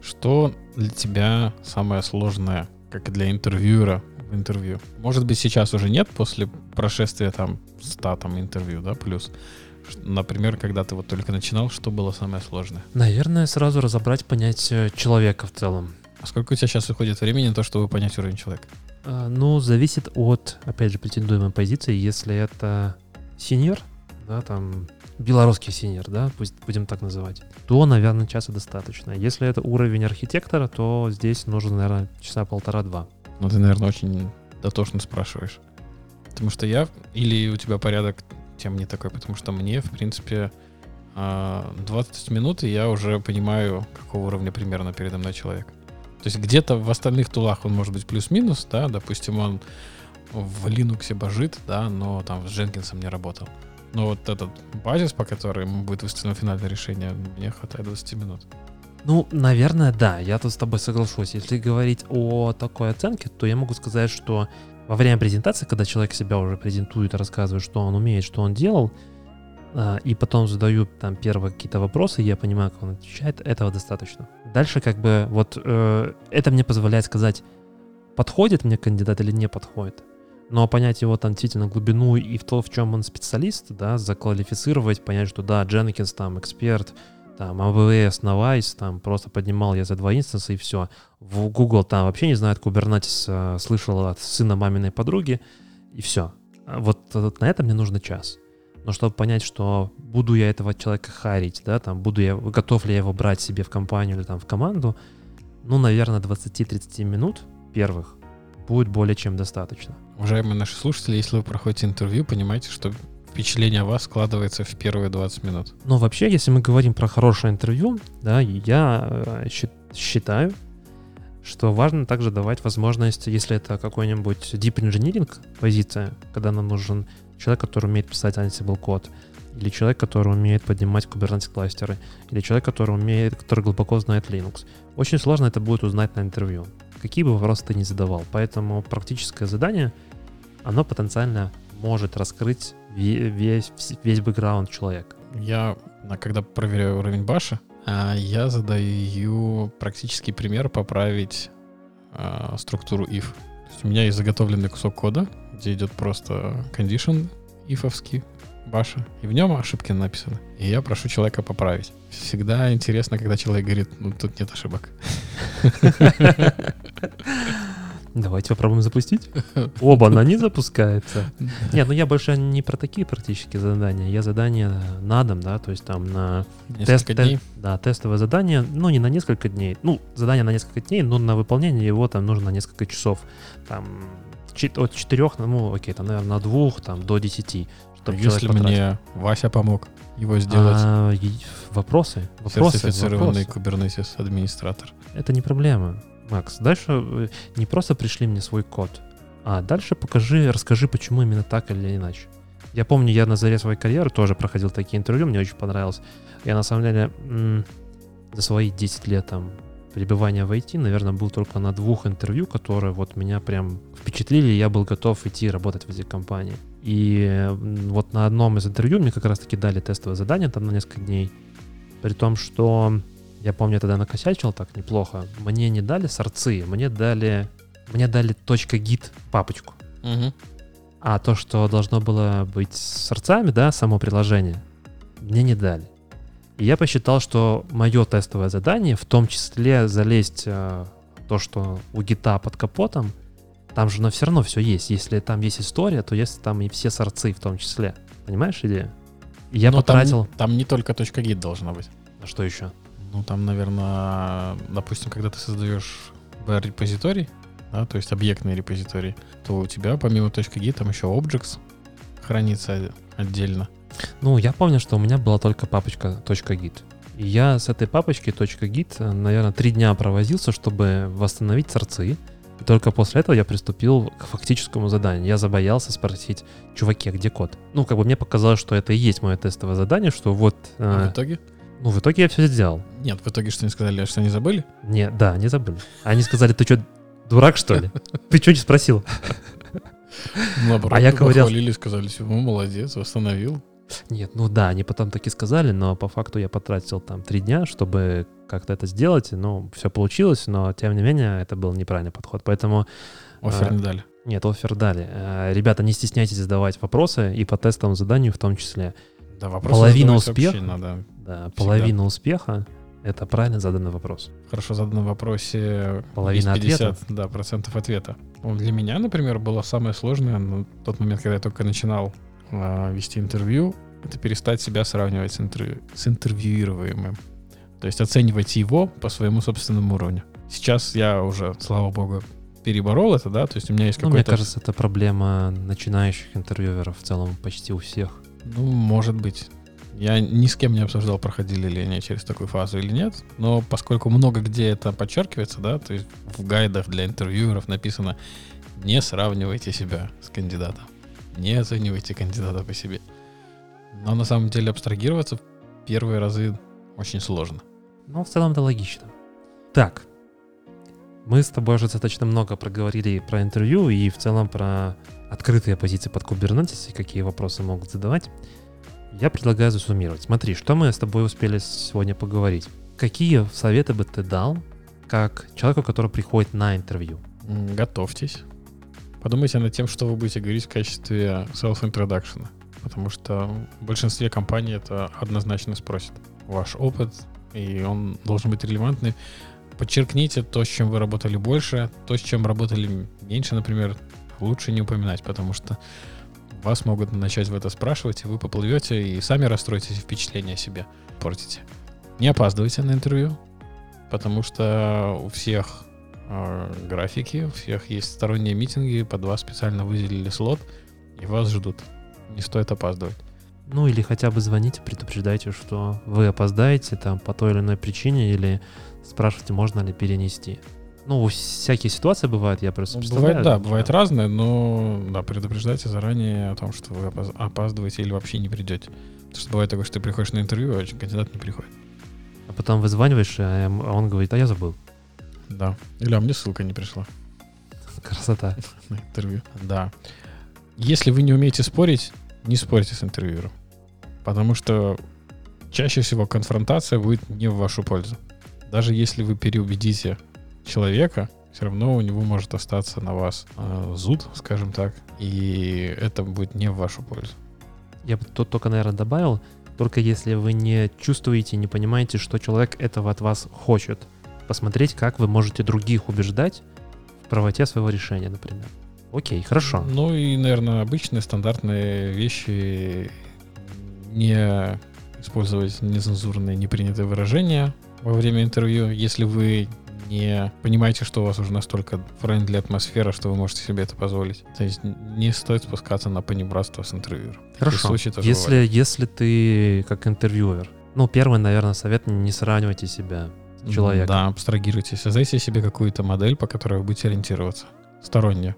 Что для тебя самое сложное, как и для интервьюера в интервью? Может быть, сейчас уже нет, после прошествия там 100 там, интервью, да, плюс. Например, когда ты вот только начинал, что было самое сложное? Наверное, сразу разобрать, понять человека в целом. А сколько у тебя сейчас уходит времени на то, чтобы понять уровень человека? А, ну, зависит от, опять же, претендуемой позиции. Если это сеньор, да, там белорусский синер, да, пусть будем так называть, то, наверное, часа достаточно. Если это уровень архитектора, то здесь нужно, наверное, часа полтора-два. Ну, ты, наверное, очень дотошно спрашиваешь. Потому что я, или у тебя порядок тем не такой, потому что мне, в принципе, 20 а, минут, и я уже понимаю, какого уровня примерно передо мной человек. То есть где-то в остальных тулах он может быть плюс-минус, да, допустим, он в Linux божит, да, но там с Jenkins не работал. Но вот этот базис, по которому будет выставлено финальное решение, мне хватает 20 минут. Ну, наверное, да, я тут с тобой соглашусь. Если говорить о такой оценке, то я могу сказать, что во время презентации, когда человек себя уже презентует, рассказывает, что он умеет, что он делал, а, и потом задаю там первые какие-то вопросы, я понимаю, как он отвечает, этого достаточно. Дальше как бы вот э, это мне позволяет сказать, подходит мне кандидат или не подходит. Но понять его там действительно глубину и в то, в чем он специалист, да, заквалифицировать, понять, что да, Дженкинс там эксперт, там AWS, Навайс, там просто поднимал я за два инстанса и все. В Google там вообще не знает Kubernetes, э, слышал от сына маминой подруги и все. Вот, вот на это мне нужно час но чтобы понять, что буду я этого человека харить, да, там, буду я, готов ли я его брать себе в компанию или там в команду, ну, наверное, 20-30 минут первых будет более чем достаточно. Уважаемые наши слушатели, если вы проходите интервью, понимаете, что впечатление о вас складывается в первые 20 минут. Но вообще, если мы говорим про хорошее интервью, да, я э, считаю, что важно также давать возможность, если это какой-нибудь deep engineering позиция, когда нам нужен человек, который умеет писать Ansible код, или человек, который умеет поднимать Kubernetes кластеры, или человек, который умеет, который глубоко знает Linux. Очень сложно это будет узнать на интервью, какие бы вопросы ты ни задавал. Поэтому практическое задание, оно потенциально может раскрыть весь, весь бэкграунд человека. Я, когда проверяю уровень баша, а, я задаю практический пример поправить а, структуру if. У меня есть заготовленный кусок кода, где идет просто condition ифовский баша, и в нем ошибки написаны. И я прошу человека поправить. Всегда интересно, когда человек говорит, ну тут нет ошибок. Давайте попробуем запустить. Оба на не запускается. Нет, ну я больше не про такие практические задания. Я задания на дом, да, то есть там на тест, дней. да, тестовое задание, ну не на несколько дней, ну задание на несколько дней, но на выполнение его там нужно несколько часов, там от 4, ну, окей, там, наверное, на 2, там, до 10. Чтобы Если мне Вася помог его сделать. А, вопросы? Вопросы? Сертифицированный Kubernetes администратор. Это не проблема, Макс. Дальше э, не просто пришли мне свой код, а дальше покажи, расскажи, почему именно так или иначе. Я помню, я на заре своей карьеры тоже проходил такие интервью, мне очень понравилось. Я на самом деле за свои 10 лет там пребывания в IT, наверное, был только на двух интервью, которые вот меня прям впечатлили, и я был готов идти работать в эти компании. И вот на одном из интервью мне как раз-таки дали тестовое задание там на несколько дней, при том, что я помню, я тогда накосячил так неплохо. Мне не дали сорцы, мне дали, мне дали .git папочку. Угу. А то, что должно было быть с сорцами, да, само приложение, мне не дали. И я посчитал, что мое тестовое задание, в том числе залезть э, то, что у гита под капотом, там же но все равно все есть. Если там есть история, то есть там и все сорцы в том числе. Понимаешь идею? Я но потратил... Там, там не только точка гид должна быть. А что еще? Ну, там, наверное, допустим, когда ты создаешь репозиторий, да, то есть объектный репозиторий, то у тебя помимо точка .git там еще objects хранится отдельно. Ну, я помню, что у меня была только папочка .git. И я с этой папочки .git, наверное, три дня провозился, чтобы восстановить сорцы. И только после этого я приступил к фактическому заданию. Я забоялся спросить, чуваки, а где код? Ну, как бы мне показалось, что это и есть мое тестовое задание, что вот... А в итоге? Ну, в итоге я все сделал. Нет, в итоге что они сказали, что они забыли? Нет, да, не забыли. Они сказали, ты что, дурак, что ли? Ты что не спросил? Наоборот, а я говорил... похвалили, сказали, ну, молодец, восстановил. Нет, ну да, они потом таки сказали, но по факту я потратил там три дня, чтобы как-то это сделать. Ну, все получилось, но тем не менее это был неправильный подход. Поэтому... Офер э, не дали. Нет, офер дали. Э, ребята, не стесняйтесь задавать вопросы и по тестовому заданию в том числе. Да, вопросы половина успеха. Надо да, половина успеха это правильно заданный вопрос. Хорошо заданном вопросе половина 50 ответа. Да, процентов ответа. Для меня, например, было самое сложное на тот момент, когда я только начинал э, вести интервью, это перестать себя сравнивать с, интервью, с интервьюируемым. То есть оценивать его по своему собственному уровню. Сейчас я уже, слава богу, переборол это, да, то есть у меня есть ну, какой-то... Мне кажется, это проблема начинающих интервьюеров в целом почти у всех. Ну, может быть. Я ни с кем не обсуждал, проходили ли они через такую фазу или нет, но поскольку много где это подчеркивается, да, то есть в гайдах для интервьюеров написано «не сравнивайте себя с кандидатом, не оценивайте кандидата по себе». Но на самом деле абстрагироваться в первые разы очень сложно. Ну, в целом это логично. Так, мы с тобой уже достаточно много проговорили про интервью и в целом про открытые позиции под Kubernetes и какие вопросы могут задавать. Я предлагаю засуммировать. Смотри, что мы с тобой успели сегодня поговорить. Какие советы бы ты дал как человеку, который приходит на интервью? Готовьтесь. Подумайте над тем, что вы будете говорить в качестве self-introduction. Потому что в большинстве компаний это однозначно спросит. Ваш опыт, и он должен быть релевантный. Подчеркните то, с чем вы работали больше, то, с чем работали меньше, например, лучше не упоминать, потому что вас могут начать в это спрашивать, и вы поплывете и сами расстроитесь впечатление о себе портите. Не опаздывайте на интервью, потому что у всех графики, у всех есть сторонние митинги, под вас специально выделили слот, и вас ждут. Не стоит опаздывать. Ну или хотя бы звоните, предупреждайте, что вы опоздаете там по той или иной причине, или спрашивайте, можно ли перенести. Ну, всякие ситуации бывают, я просто ну, Бывает, да, бывает да. разное, но да, предупреждайте заранее о том, что вы опаздываете или вообще не придете. Потому что бывает такое, что ты приходишь на интервью, а кандидат не приходит. А потом вызваниваешь, а, а он говорит, а я забыл. Да. Или а мне ссылка не пришла. Красота. На интервью. Да. Если вы не умеете спорить, не спорьте с интервьюером. Потому что чаще всего конфронтация будет не в вашу пользу. Даже если вы переубедите человека, все равно у него может остаться на вас э, зуд, скажем так, и это будет не в вашу пользу. Я бы тут только, наверное, добавил, только если вы не чувствуете, не понимаете, что человек этого от вас хочет. Посмотреть, как вы можете других убеждать в правоте своего решения, например. Окей, хорошо. Ну и, наверное, обычные стандартные вещи не использовать нецензурные, непринятые выражения во время интервью, если вы не понимаете, что у вас уже настолько френдли атмосфера, что вы можете себе это позволить. То есть не стоит спускаться на понебратство с интервьюером. Хорошо. Если, если ты как интервьюер, ну, первый, наверное, совет не сравнивайте себя с человеком. Да, абстрагируйтесь. Создайте себе какую-то модель, по которой вы будете ориентироваться. Стороннюю.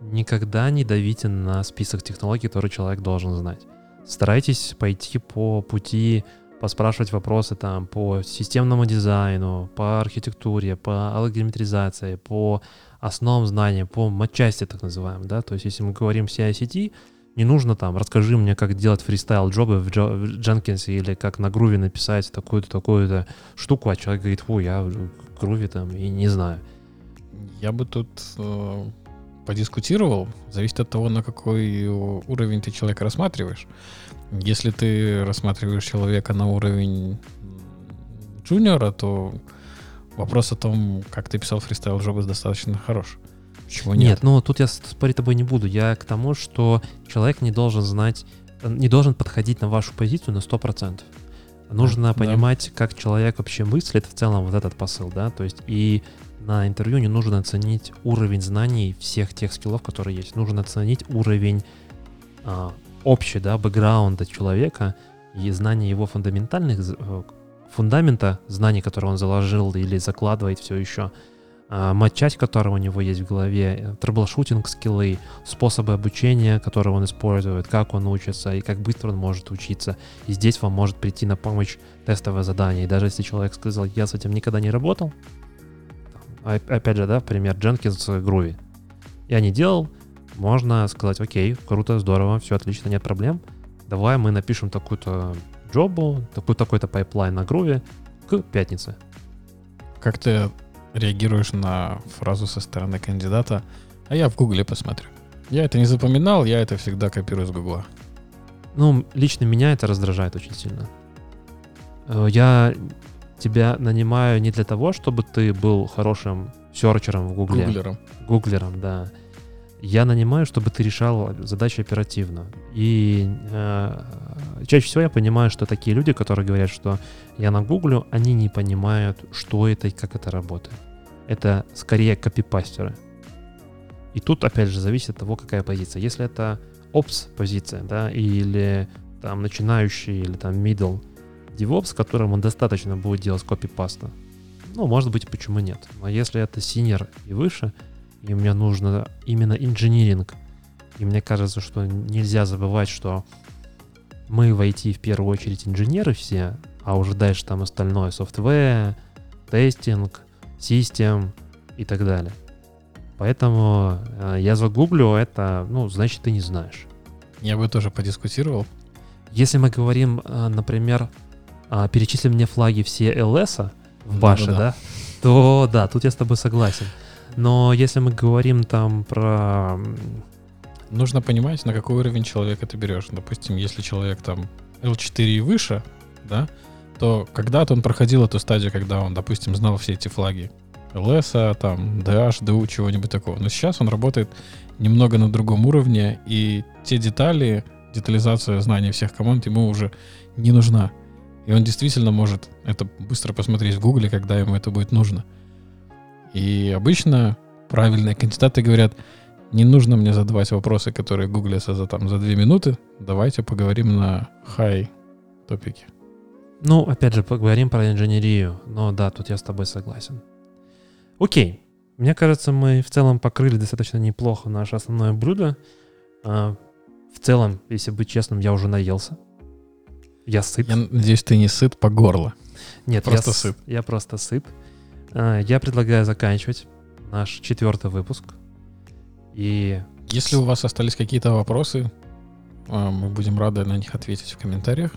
Никогда не давите на список технологий, которые человек должен знать. Старайтесь пойти по пути поспрашивать вопросы там по системному дизайну, по архитектуре, по алгоритмизации, по основам знаний, по матчасти так называемым, да, то есть если мы говорим CI-CD, не нужно там, расскажи мне, как делать фристайл-джобы в, Джо, в Jenkins или как на груве написать такую-то, такую-то штуку, а человек говорит, фу, я в груве там и не знаю. Я бы тут э, подискутировал, зависит от того, на какой уровень ты человека рассматриваешь. Если ты рассматриваешь человека на уровень джуниора, то вопрос о том, как ты писал фристайл Jobs, достаточно хорош. Чего нет? Нет, ну тут я спорить тобой не буду. Я к тому, что человек не должен знать, не должен подходить на вашу позицию на 100%. Нужно да. понимать, как человек вообще мыслит в целом вот этот посыл, да, то есть и на интервью не нужно оценить уровень знаний всех тех скиллов, которые есть. Нужно оценить уровень а, общий, да, бэкграунда человека и знание его фундаментальных, э, фундамента знаний, которые он заложил или закладывает все еще, матчасть, которая у него есть в голове, э, troubleshooting скиллы, способы обучения, которые он использует, как он учится и как быстро он может учиться. И здесь вам может прийти на помощь тестовое задание. И даже если человек сказал, я с этим никогда не работал, опять же, да, пример Jenkins Groovy, я не делал, можно сказать, окей, круто, здорово, все отлично, нет проблем. Давай мы напишем такую-то джобу, такой такой-то пайплайн на груве к пятнице. Как ты реагируешь на фразу со стороны кандидата, а я в Гугле посмотрю. Я это не запоминал, я это всегда копирую с Гугла. Ну, лично меня это раздражает очень сильно. Э, я тебя нанимаю не для того, чтобы ты был хорошим серчером в Гугле. Гуглером. Гуглером, да я нанимаю, чтобы ты решал задачи оперативно. И э, чаще всего я понимаю, что такие люди, которые говорят, что я на гуглю, они не понимают, что это и как это работает. Это скорее копипастеры. И тут, опять же, зависит от того, какая позиция. Если это опс позиция, да, или там начинающий или там middle DevOps, которому достаточно будет делать копипаста. Ну, может быть, почему нет. Но если это senior и выше, и мне нужно именно инжиниринг, и мне кажется, что нельзя забывать, что мы в IT в первую очередь инженеры все, а уже дальше там остальное софтвер, тестинг, систем и так далее. Поэтому э, я загуглю это, ну, значит, ты не знаешь. Я бы тоже подискутировал. Если мы говорим, э, например, э, перечисли мне флаги все ЛС в баше, да, да, то да, тут я с тобой согласен. Но если мы говорим там про... Нужно понимать, на какой уровень человека ты берешь. Допустим, если человек там L4 и выше, да, то когда-то он проходил эту стадию, когда он, допустим, знал все эти флаги. LS, там, DH, DU, чего-нибудь такого. Но сейчас он работает немного на другом уровне, и те детали, детализация знаний всех команд ему уже не нужна. И он действительно может это быстро посмотреть в Гугле, когда ему это будет нужно. И обычно правильные кандидаты говорят, не нужно мне задавать вопросы, которые гуглятся за, там, за две минуты. Давайте поговорим на high топике. Ну, опять же, поговорим про инженерию. Но да, тут я с тобой согласен. Окей. Мне кажется, мы в целом покрыли достаточно неплохо наше основное блюдо. А, в целом, если быть честным, я уже наелся. Я сыт. Я надеюсь, ты не сыт по горло. Нет, просто я сыт. Я просто сыт. А, я предлагаю заканчивать наш четвертый выпуск. И если у вас остались какие-то вопросы, а, мы будем рады на них ответить в комментариях.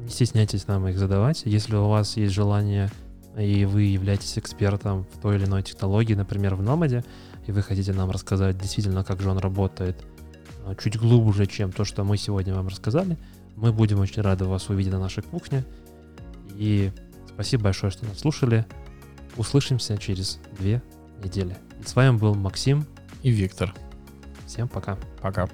Не стесняйтесь нам их задавать. Если у вас есть желание и вы являетесь экспертом в той или иной технологии, например, в Nomad, и вы хотите нам рассказать действительно, как же он работает а, чуть глубже, чем то, что мы сегодня вам рассказали, мы будем очень рады вас увидеть на нашей кухне. И спасибо большое, что нас слушали. Услышимся через две недели. И с вами был Максим и Виктор. Всем пока. Пока.